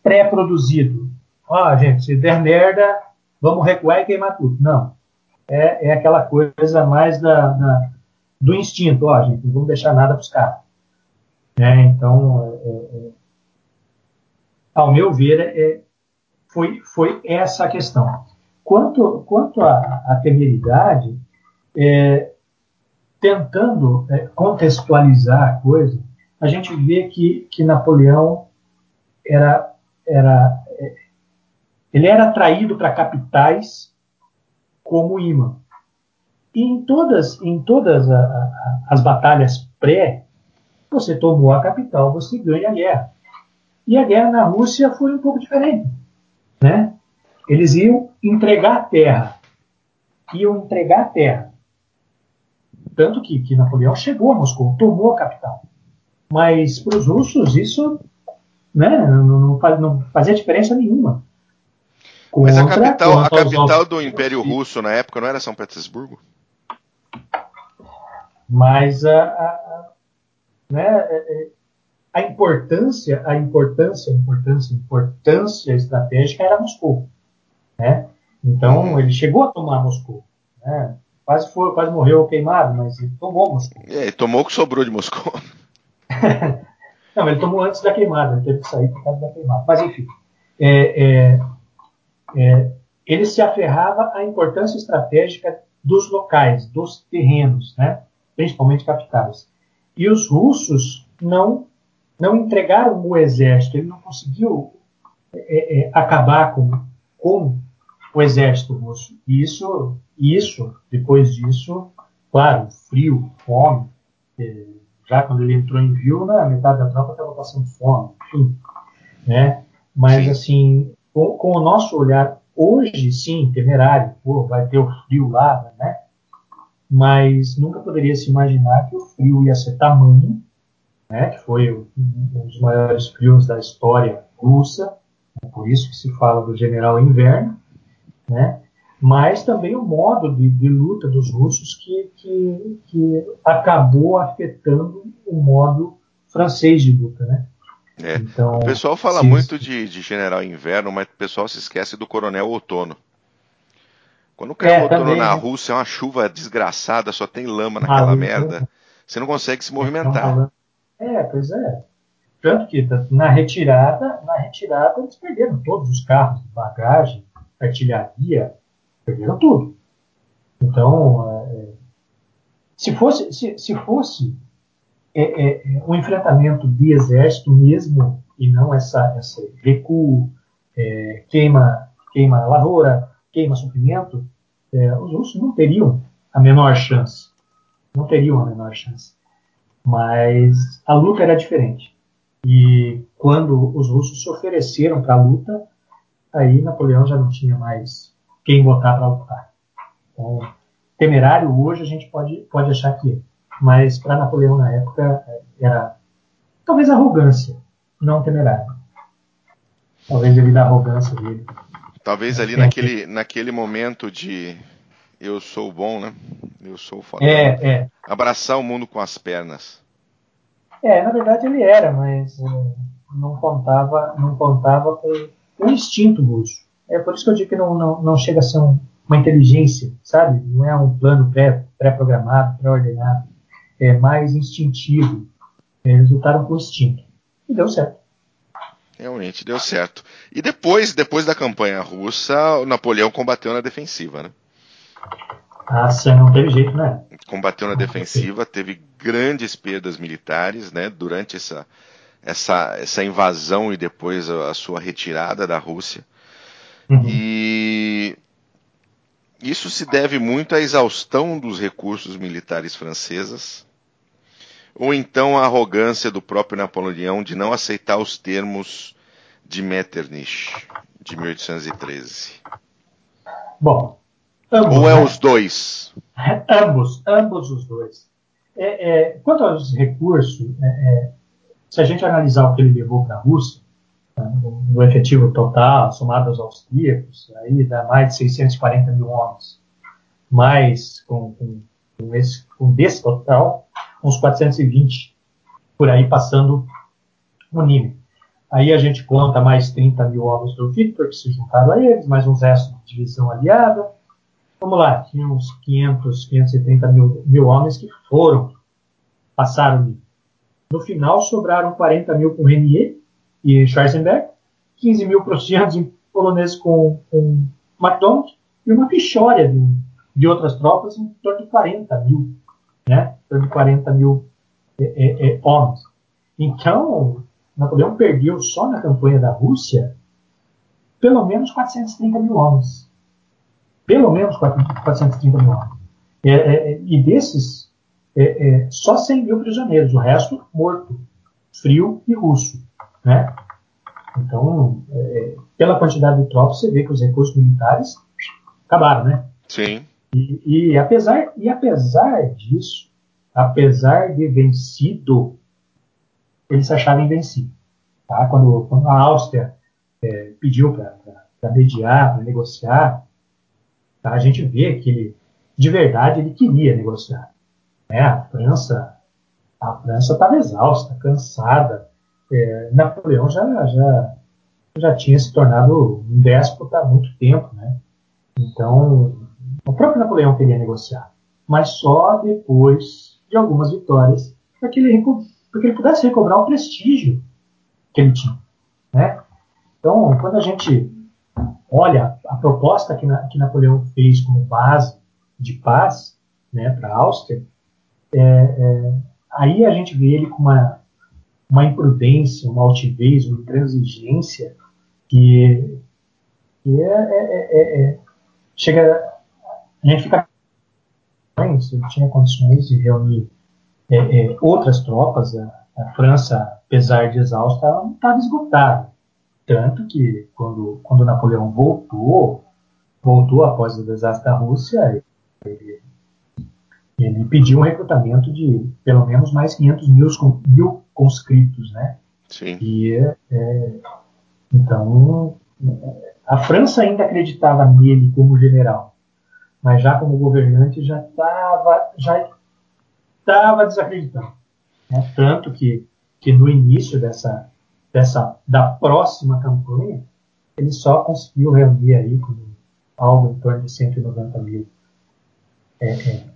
pré-produzido. Pré ah, gente, se der merda, vamos recuar e queimar tudo. Não. É, é aquela coisa mais da, da do instinto. Ó, gente, não vamos deixar nada para os caras. É, então, é, é, ao meu ver, é, foi, foi essa a questão. Quanto, quanto à, à temeridade, é, tentando é, contextualizar a coisa, a gente vê que, que Napoleão era, era ele era atraído para capitais como imã. E em todas, em todas a, a, as batalhas pré, você tomou a capital, você ganha a guerra. E a guerra na Rússia foi um pouco diferente. Né? Eles iam entregar a terra. Iam entregar a terra. Tanto que, que Napoleão chegou a Moscou, tomou a capital. Mas para os russos isso né, não, não, não fazia diferença nenhuma. Mas a capital, a capital do Império Russo na época não era São Petersburgo? Mas a, a, né, é, é, a importância, a importância, a importância, a importância estratégica era Moscou. Né? Então ele chegou a tomar Moscou. Né? Quase, foi, quase morreu queimado, mas ele tomou Moscou. É, tomou o que sobrou de Moscou. Não, ele tomou antes da queimada, ele teve que sair por causa da queimada. Mas enfim, é, é, é, ele se aferrava à importância estratégica dos locais, dos terrenos, né? principalmente capitais. E os russos não, não entregaram o exército, ele não conseguiu é, é, acabar com, com o exército russo. E isso, isso, depois disso, claro, frio, fome, é, já quando ele entrou em Vilna, metade da tropa estava passando fome, enfim, né? Mas, sim. assim, com, com, o nosso olhar, hoje, sim, temerário, pô, vai ter o frio lá, né? Mas nunca poderia se imaginar que o frio ia ser tamanho, né? Que foi um dos maiores frios da história russa, por isso que se fala do general inverno, né? Mas também o modo de, de luta dos russos que, que, que, acabou afetando o modo francês de luta, né? É. Então, o pessoal fala sim, muito de, de, general inverno, mas o pessoal se esquece do coronel outono. Quando cai é, o outono também, na né? Rússia é uma chuva desgraçada, só tem lama naquela ah, merda. Você não consegue se movimentar. É, pois é. Tanto que na retirada, na retirada eles perderam todos os carros de bagagem, artilharia, perderam tudo. Então, é, se fosse, se, se fosse é, é, um enfrentamento de exército mesmo, e não essa, essa recuo, é, queima, queima lavoura, queima suprimento, é, os russos não teriam a menor chance. Não teriam a menor chance. Mas a luta era diferente. E quando os russos se ofereceram para a luta, aí Napoleão já não tinha mais quem botar para lutar. Então, temerário hoje a gente pode, pode achar que é. Mas para Napoleão na época era talvez arrogância, não temerário. Talvez devido à arrogância dele. Talvez ali naquele, naquele momento de eu sou bom, né? Eu sou foda. É, é. Abraçar o mundo com as pernas. É, na verdade ele era, mas uh, não contava, não contava com o instinto russo. É por isso que eu digo que não, não, não chega a ser um, uma inteligência, sabe? Não é um plano pré-programado, pré pré-ordenado. É mais instintivo. Eles lutaram com instinto. E deu certo. Realmente deu certo. E depois, depois da campanha russa, o Napoleão combateu na defensiva, né? Ah, sim, não teve jeito, né? Combateu na defensiva, teve grandes perdas militares, né? Durante essa, essa, essa invasão e depois a, a sua retirada da Rússia. Uhum. E isso se deve muito à exaustão dos recursos militares franceses, ou então à arrogância do próprio Napoleão de não aceitar os termos de Metternich, de 1813. Bom, ambos, ou é né? os dois? Ambos, ambos os dois. É, é, quanto aos recursos, é, é se a gente analisar o que ele levou para a Rússia, no efetivo total, somado aos austríacos, aí dá mais de 640 mil homens. Mais, com, com, com, esse, com desse total, uns 420, por aí passando o nível. Aí a gente conta mais 30 mil homens do Victor, que se juntaram a eles, mais uns restos de divisão aliada. Vamos lá, tinha uns 500, 530 mil, mil homens que foram, passaram. No final, sobraram 40 mil com Renier, e Schwarzenberg, 15 mil prussianos e poloneses com, com MacDonald e uma fichória de, de, outras tropas em torno de 40 mil, né? Em torno de 40 mil é, é, é, homens. Então, Napoleão perdeu só na campanha da Rússia pelo menos 430 mil homens. Pelo menos 430 mil homens. É, é, e desses é, é, só 100 mil prisioneiros, o resto morto, frio e russo. Né? Então, é, pela quantidade de tropas, você vê que os recursos militares acabaram, né? Sim. E, e, apesar, e apesar disso, apesar de vencido, ele se achava invencível. Tá? Quando, quando a Áustria é, pediu para mediar, para negociar, tá? a gente vê que ele, de verdade, ele queria negociar. Né? A França a França estava exausta, cansada. É, Napoleão já, já, já tinha se tornado um déspota há muito tempo. Né? Então, o próprio Napoleão queria negociar, mas só depois de algumas vitórias para que ele, que ele pudesse recobrar o prestígio que ele tinha. Né? Então, quando a gente olha a proposta que, na, que Napoleão fez como base de paz né, para a Áustria, é, é, aí a gente vê ele com uma, uma imprudência, uma altivez, uma intransigência que, que é, é, é chega a gente fica ele tinha condições de reunir é, é, outras tropas. A, a, França, apesar de exausta, não estava esgotada. Tanto que, quando, quando Napoleão voltou, voltou após o desastre da Rússia, ele, ele pediu um recrutamento de pelo menos mais 500 mil, mil conscritos, né? Sim. E, é, então, a França ainda acreditava nele como general mas já como governante já estava já estava desacreditando. Né? Tanto que, que no início dessa, dessa da próxima campanha ele só conseguiu reunir aí algo em torno de 190 mil. É, é.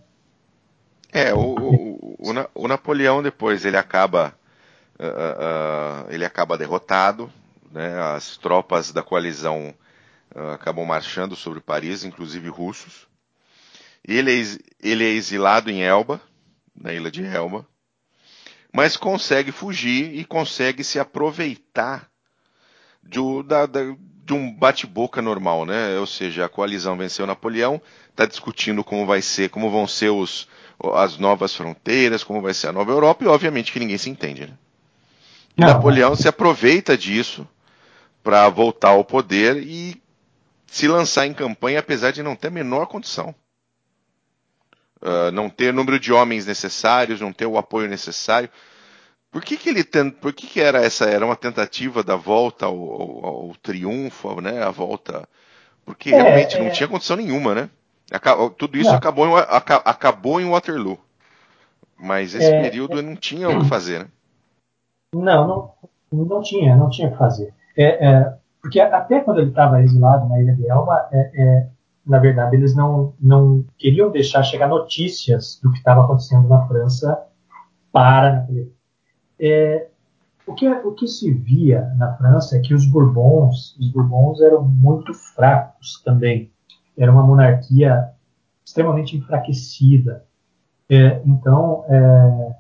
é o, o, o, o, Napoleão depois ele acaba uh, uh, ele acaba derrotado, né? As tropas da coalizão uh, acabam marchando sobre Paris, inclusive russos. Ele é, ele é exilado em Elba, na ilha de Elba, mas consegue fugir e consegue se aproveitar de, da, da, de um bate-boca normal, né? Ou seja, a coalizão venceu Napoleão, está discutindo como vai ser, como vão ser os, as novas fronteiras, como vai ser a nova Europa, e obviamente que ninguém se entende, né? Napoleão se aproveita disso para voltar ao poder e se lançar em campanha, apesar de não ter a menor condição uh, não ter o número de homens necessários, não ter o apoio necessário. Por que, que ele tent... por que, que era essa era uma tentativa da volta ao, ao, ao triunfo, né? A volta, porque é, realmente é... não tinha condição nenhuma, né? Tudo isso acabou em, acabou em Waterloo, mas esse é, período não tinha o que fazer, né? Não, não, não tinha, não tinha o que fazer. É, é, porque até quando ele estava exilado na Ilha de Elba, é, é na verdade, eles não, não queriam deixar chegar notícias do que estava acontecendo na França para. É, o, que, o que se via na França é que os Bourbons, os Bourbons eram muito fracos também. Era uma monarquia extremamente enfraquecida. É, então, é,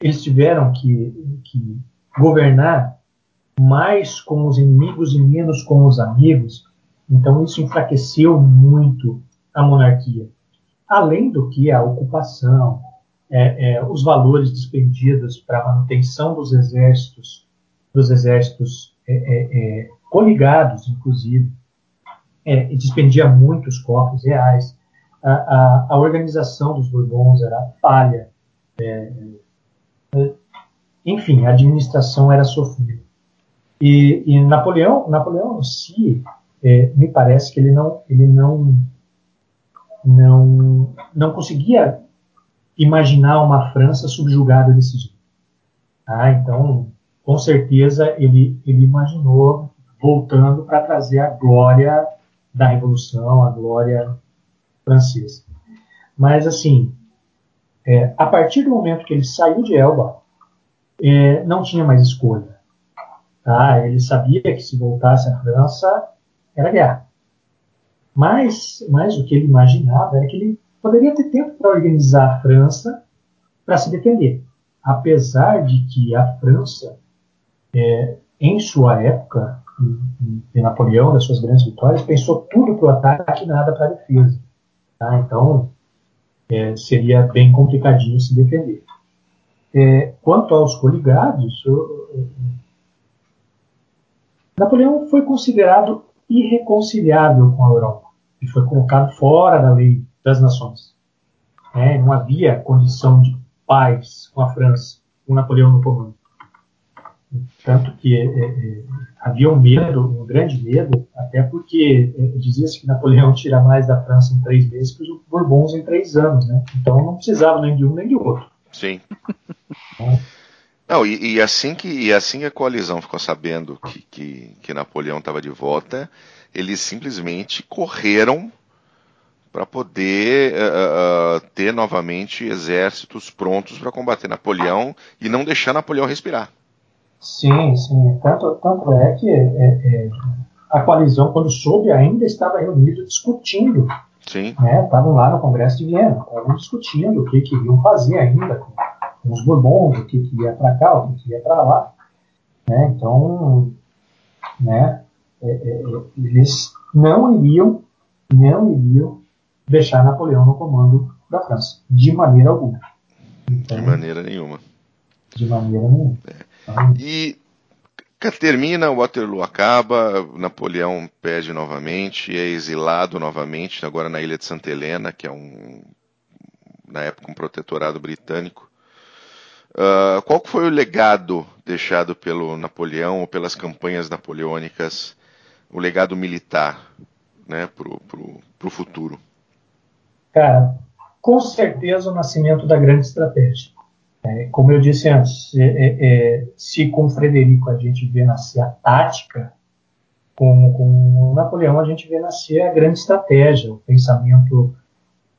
eles tiveram que, que governar mais com os inimigos e menos com os amigos então isso enfraqueceu muito a monarquia. Além do que a ocupação, é, é, os valores despendidos para a manutenção dos exércitos, dos exércitos é, é, é coligados, inclusive, é, despendia muitos cofres reais. A, a, a, organização dos Bourbons era falha. Enfim, a administração era sofrida. E, e Napoleão, Napoleão si é, me parece que ele não, ele não, não, não conseguia imaginar uma França subjugada desse jeito. Ah, então, com certeza, ele, ele imaginou voltando para trazer a glória da Revolução, a glória francesa. Mas, assim, é, a partir do momento que ele saiu de Elba, é, não tinha mais escolha. Tá? Ele sabia que se voltasse à França, era guerra. Mas, mas o que ele imaginava era que ele poderia ter tempo para organizar a França para se defender. Apesar de que a França, é, em sua época, em, Napoleão, das suas grandes vitórias, pensou tudo para o ataque e nada para a defesa. Tá? Então, é, seria bem complicadinho se defender. É, quanto aos coligados, Napoleão foi considerado irreconciliável com a Europa e foi colocado fora da lei das nações. É, não havia condição de paz com a França, com Napoleão no comando. Tanto que é, é, é, havia um medo, um grande medo, até porque é, dizia-se que Napoleão tira mais da França em três meses que os Bourbons em três anos, né? Então não precisava nem de um nem de outro. Sim. Não, e, e, assim que, e assim a coalizão ficou sabendo que, que, que Napoleão estava de volta, eles simplesmente correram para poder uh, uh, ter novamente exércitos prontos para combater Napoleão e não deixar Napoleão respirar. Sim, sim. Tanto, tanto é que é, é, a coalizão, quando soube, ainda estava reunida discutindo. Sim. Né? Estavam lá no Congresso de Viena, estavam discutindo o que queriam fazer ainda com, com os Bourbons, o que, que ia para cá, o que, que ia para lá. Né? Então, né, é, é, eles não iriam, não iriam deixar Napoleão no comando da França, de maneira alguma. Então, de maneira nenhuma. De maneira nenhuma. É. E termina, Waterloo acaba, Napoleão pede novamente, é exilado novamente, agora na ilha de Santa Helena, que é um, na época um protetorado britânico. Uh, qual foi o legado deixado pelo Napoleão ou pelas campanhas napoleônicas, o legado militar, né, pro, futuro? Cara, com certeza o nascimento da grande estratégia. É, como eu disse antes, é, é, é, se com Frederico a gente vê nascer a tática, com, com Napoleão a gente vê nascer a grande estratégia, o pensamento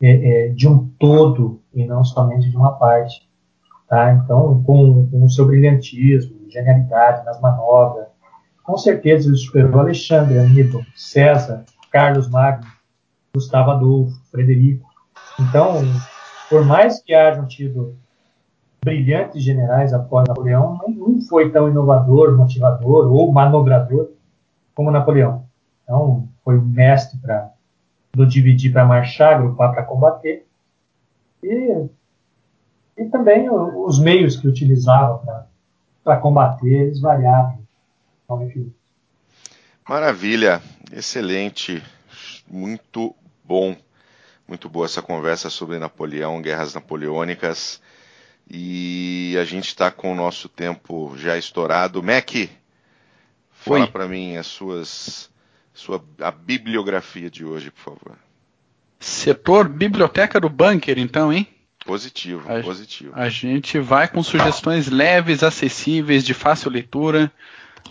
é, de um todo e não somente de uma parte. Tá? Então, com, com o seu brilhantismo, genialidade nas manobras, com certeza ele superou Alexandre, Aníbal, César, Carlos Magno, Gustavo Adolfo, Frederico. Então, por mais que hajam tido brilhantes generais após Napoleão, não foi tão inovador, motivador ou manobrador como Napoleão. Então, foi um mestre para do dividir para marchar, agrupar para combater. E, e também os meios que utilizava para combater, eles variavam. Então, enfim. Maravilha, excelente, muito bom, muito boa essa conversa sobre Napoleão, guerras napoleônicas. E a gente está com o nosso tempo já estourado. Mac, fala para mim as suas, sua, a bibliografia de hoje, por favor. Setor Biblioteca do Bunker, então, hein? Positivo, a, positivo. A gente vai com sugestões leves, acessíveis, de fácil leitura.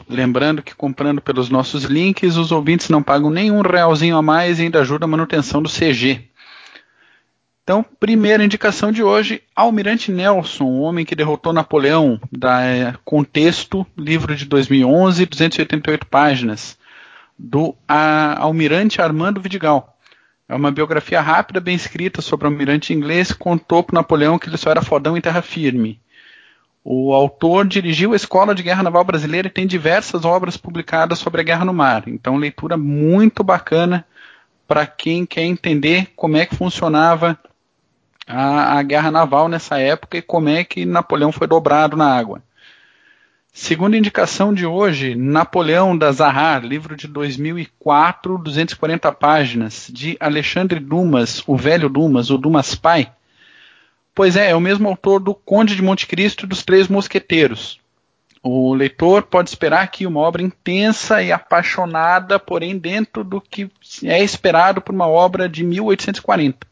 Lembrando que comprando pelos nossos links, os ouvintes não pagam nenhum realzinho a mais e ainda ajuda a manutenção do CG. Então, primeira indicação de hoje, Almirante Nelson, o homem que derrotou Napoleão, da é, Contexto, livro de 2011, 288 páginas, do a, Almirante Armando Vidigal. É uma biografia rápida, bem escrita sobre o almirante inglês que contou para Napoleão que ele só era fodão em terra firme. O autor dirigiu a Escola de Guerra Naval Brasileira e tem diversas obras publicadas sobre a guerra no mar. Então, leitura muito bacana para quem quer entender como é que funcionava a, a guerra naval nessa época e como é que Napoleão foi dobrado na água. Segunda indicação de hoje, Napoleão da Zahar, livro de 2004, 240 páginas, de Alexandre Dumas, o velho Dumas, o Dumas pai. Pois é, é o mesmo autor do Conde de Monte Cristo e dos Três Mosqueteiros. O leitor pode esperar aqui uma obra intensa e apaixonada, porém dentro do que é esperado por uma obra de 1840.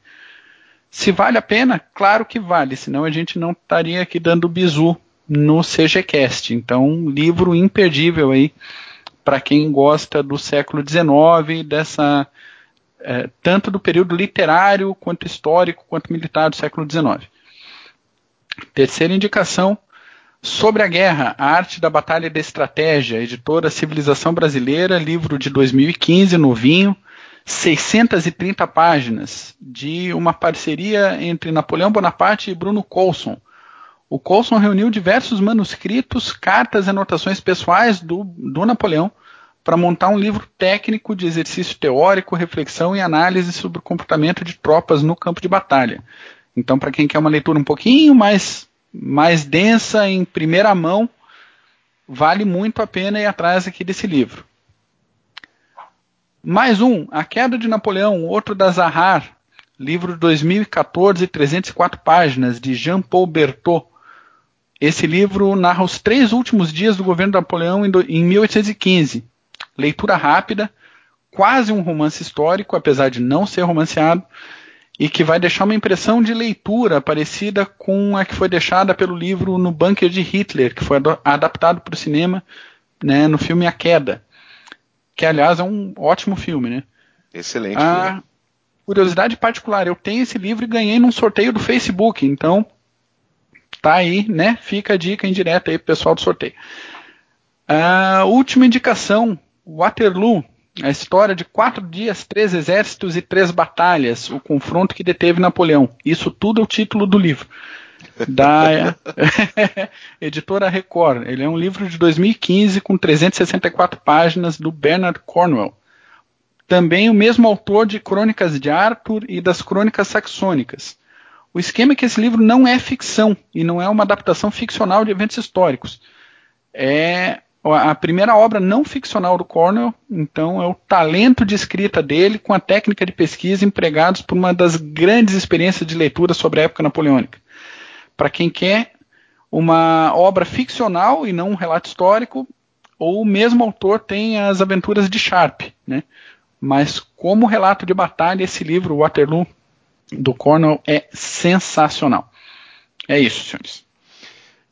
Se vale a pena, claro que vale, senão a gente não estaria aqui dando bizu no CGCast. Então, livro imperdível aí para quem gosta do século XIX, dessa é, tanto do período literário quanto histórico quanto militar do século XIX. Terceira indicação sobre a guerra, a arte da batalha e da estratégia, editora Civilização Brasileira, livro de 2015, novinho. 630 páginas de uma parceria entre Napoleão Bonaparte e Bruno Coulson. O Coulson reuniu diversos manuscritos, cartas e anotações pessoais do, do Napoleão para montar um livro técnico de exercício teórico, reflexão e análise sobre o comportamento de tropas no campo de batalha. Então, para quem quer uma leitura um pouquinho mais, mais densa, em primeira mão, vale muito a pena ir atrás aqui desse livro. Mais um, A Queda de Napoleão, outro da Zahar, livro de 2014, 304 páginas, de Jean-Paul Berthaud. Esse livro narra os três últimos dias do governo de Napoleão em 1815. Leitura rápida, quase um romance histórico, apesar de não ser romanceado, e que vai deixar uma impressão de leitura parecida com a que foi deixada pelo livro No Bunker de Hitler, que foi adaptado para o cinema né, no filme A Queda, que aliás é um ótimo filme, né? Excelente. A filme. curiosidade particular, eu tenho esse livro e ganhei num sorteio do Facebook, então tá aí, né? Fica a dica indireta aí pro pessoal do sorteio. A última indicação, Waterloo, a história de quatro dias, três exércitos e três batalhas, o confronto que deteve Napoleão. Isso tudo é o título do livro. Da editora Record. Ele é um livro de 2015 com 364 páginas do Bernard Cornwell. Também o mesmo autor de Crônicas de Arthur e das Crônicas Saxônicas. O esquema é que esse livro não é ficção e não é uma adaptação ficcional de eventos históricos. É a primeira obra não ficcional do Cornell, então é o talento de escrita dele com a técnica de pesquisa empregados por uma das grandes experiências de leitura sobre a época napoleônica. Para quem quer uma obra ficcional e não um relato histórico, ou o mesmo autor tem as aventuras de Sharp, né? Mas como relato de batalha, esse livro, Waterloo, do Cornell, é sensacional. É isso, senhores.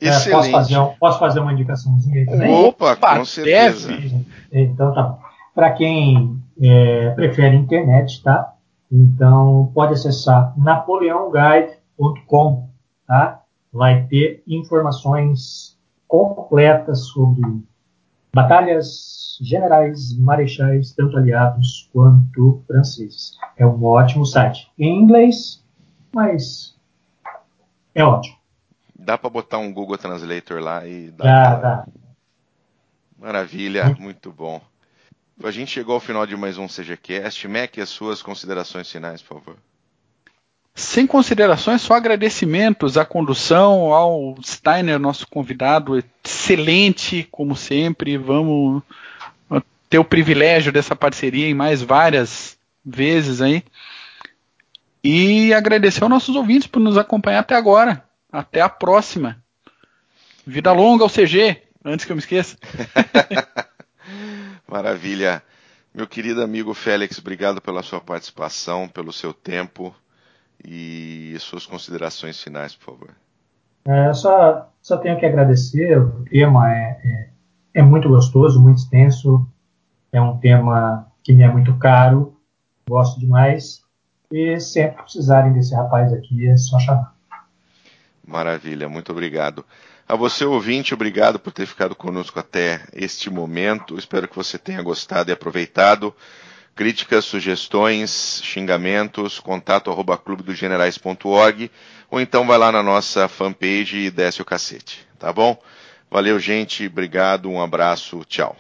Excelente. É, posso, fazer um, posso fazer uma indicaçãozinha aí também? Opa, Opa com certeza. Deve. Então tá. Para quem é, prefere internet, tá? Então pode acessar napoleãoguide.com, tá? Vai ter informações completas sobre batalhas generais, marechais, tanto aliados quanto franceses. É um ótimo site. Em inglês, mas é ótimo. Dá para botar um Google Translator lá e dá. Dá, pra... dá. Maravilha, muito bom. A gente chegou ao final de mais um CGCast. Mac, as suas considerações finais, por favor. Sem considerações, só agradecimentos à condução, ao Steiner, nosso convidado, excelente, como sempre. Vamos ter o privilégio dessa parceria em mais várias vezes aí. E agradecer aos nossos ouvintes por nos acompanhar até agora. Até a próxima. Vida longa ao CG, antes que eu me esqueça. Maravilha. Meu querido amigo Félix, obrigado pela sua participação, pelo seu tempo e suas considerações finais, por favor. É, só, só tenho que agradecer. O tema é, é, é muito gostoso, muito extenso. É um tema que me é muito caro. Gosto demais. E sempre precisarem desse rapaz aqui, é só chamar. Maravilha, muito obrigado. A você, ouvinte, obrigado por ter ficado conosco até este momento. Espero que você tenha gostado e aproveitado. Críticas, sugestões, xingamentos, contato arroba clubedogenerais.org ou então vai lá na nossa fanpage e desce o cacete, tá bom? Valeu, gente, obrigado, um abraço, tchau.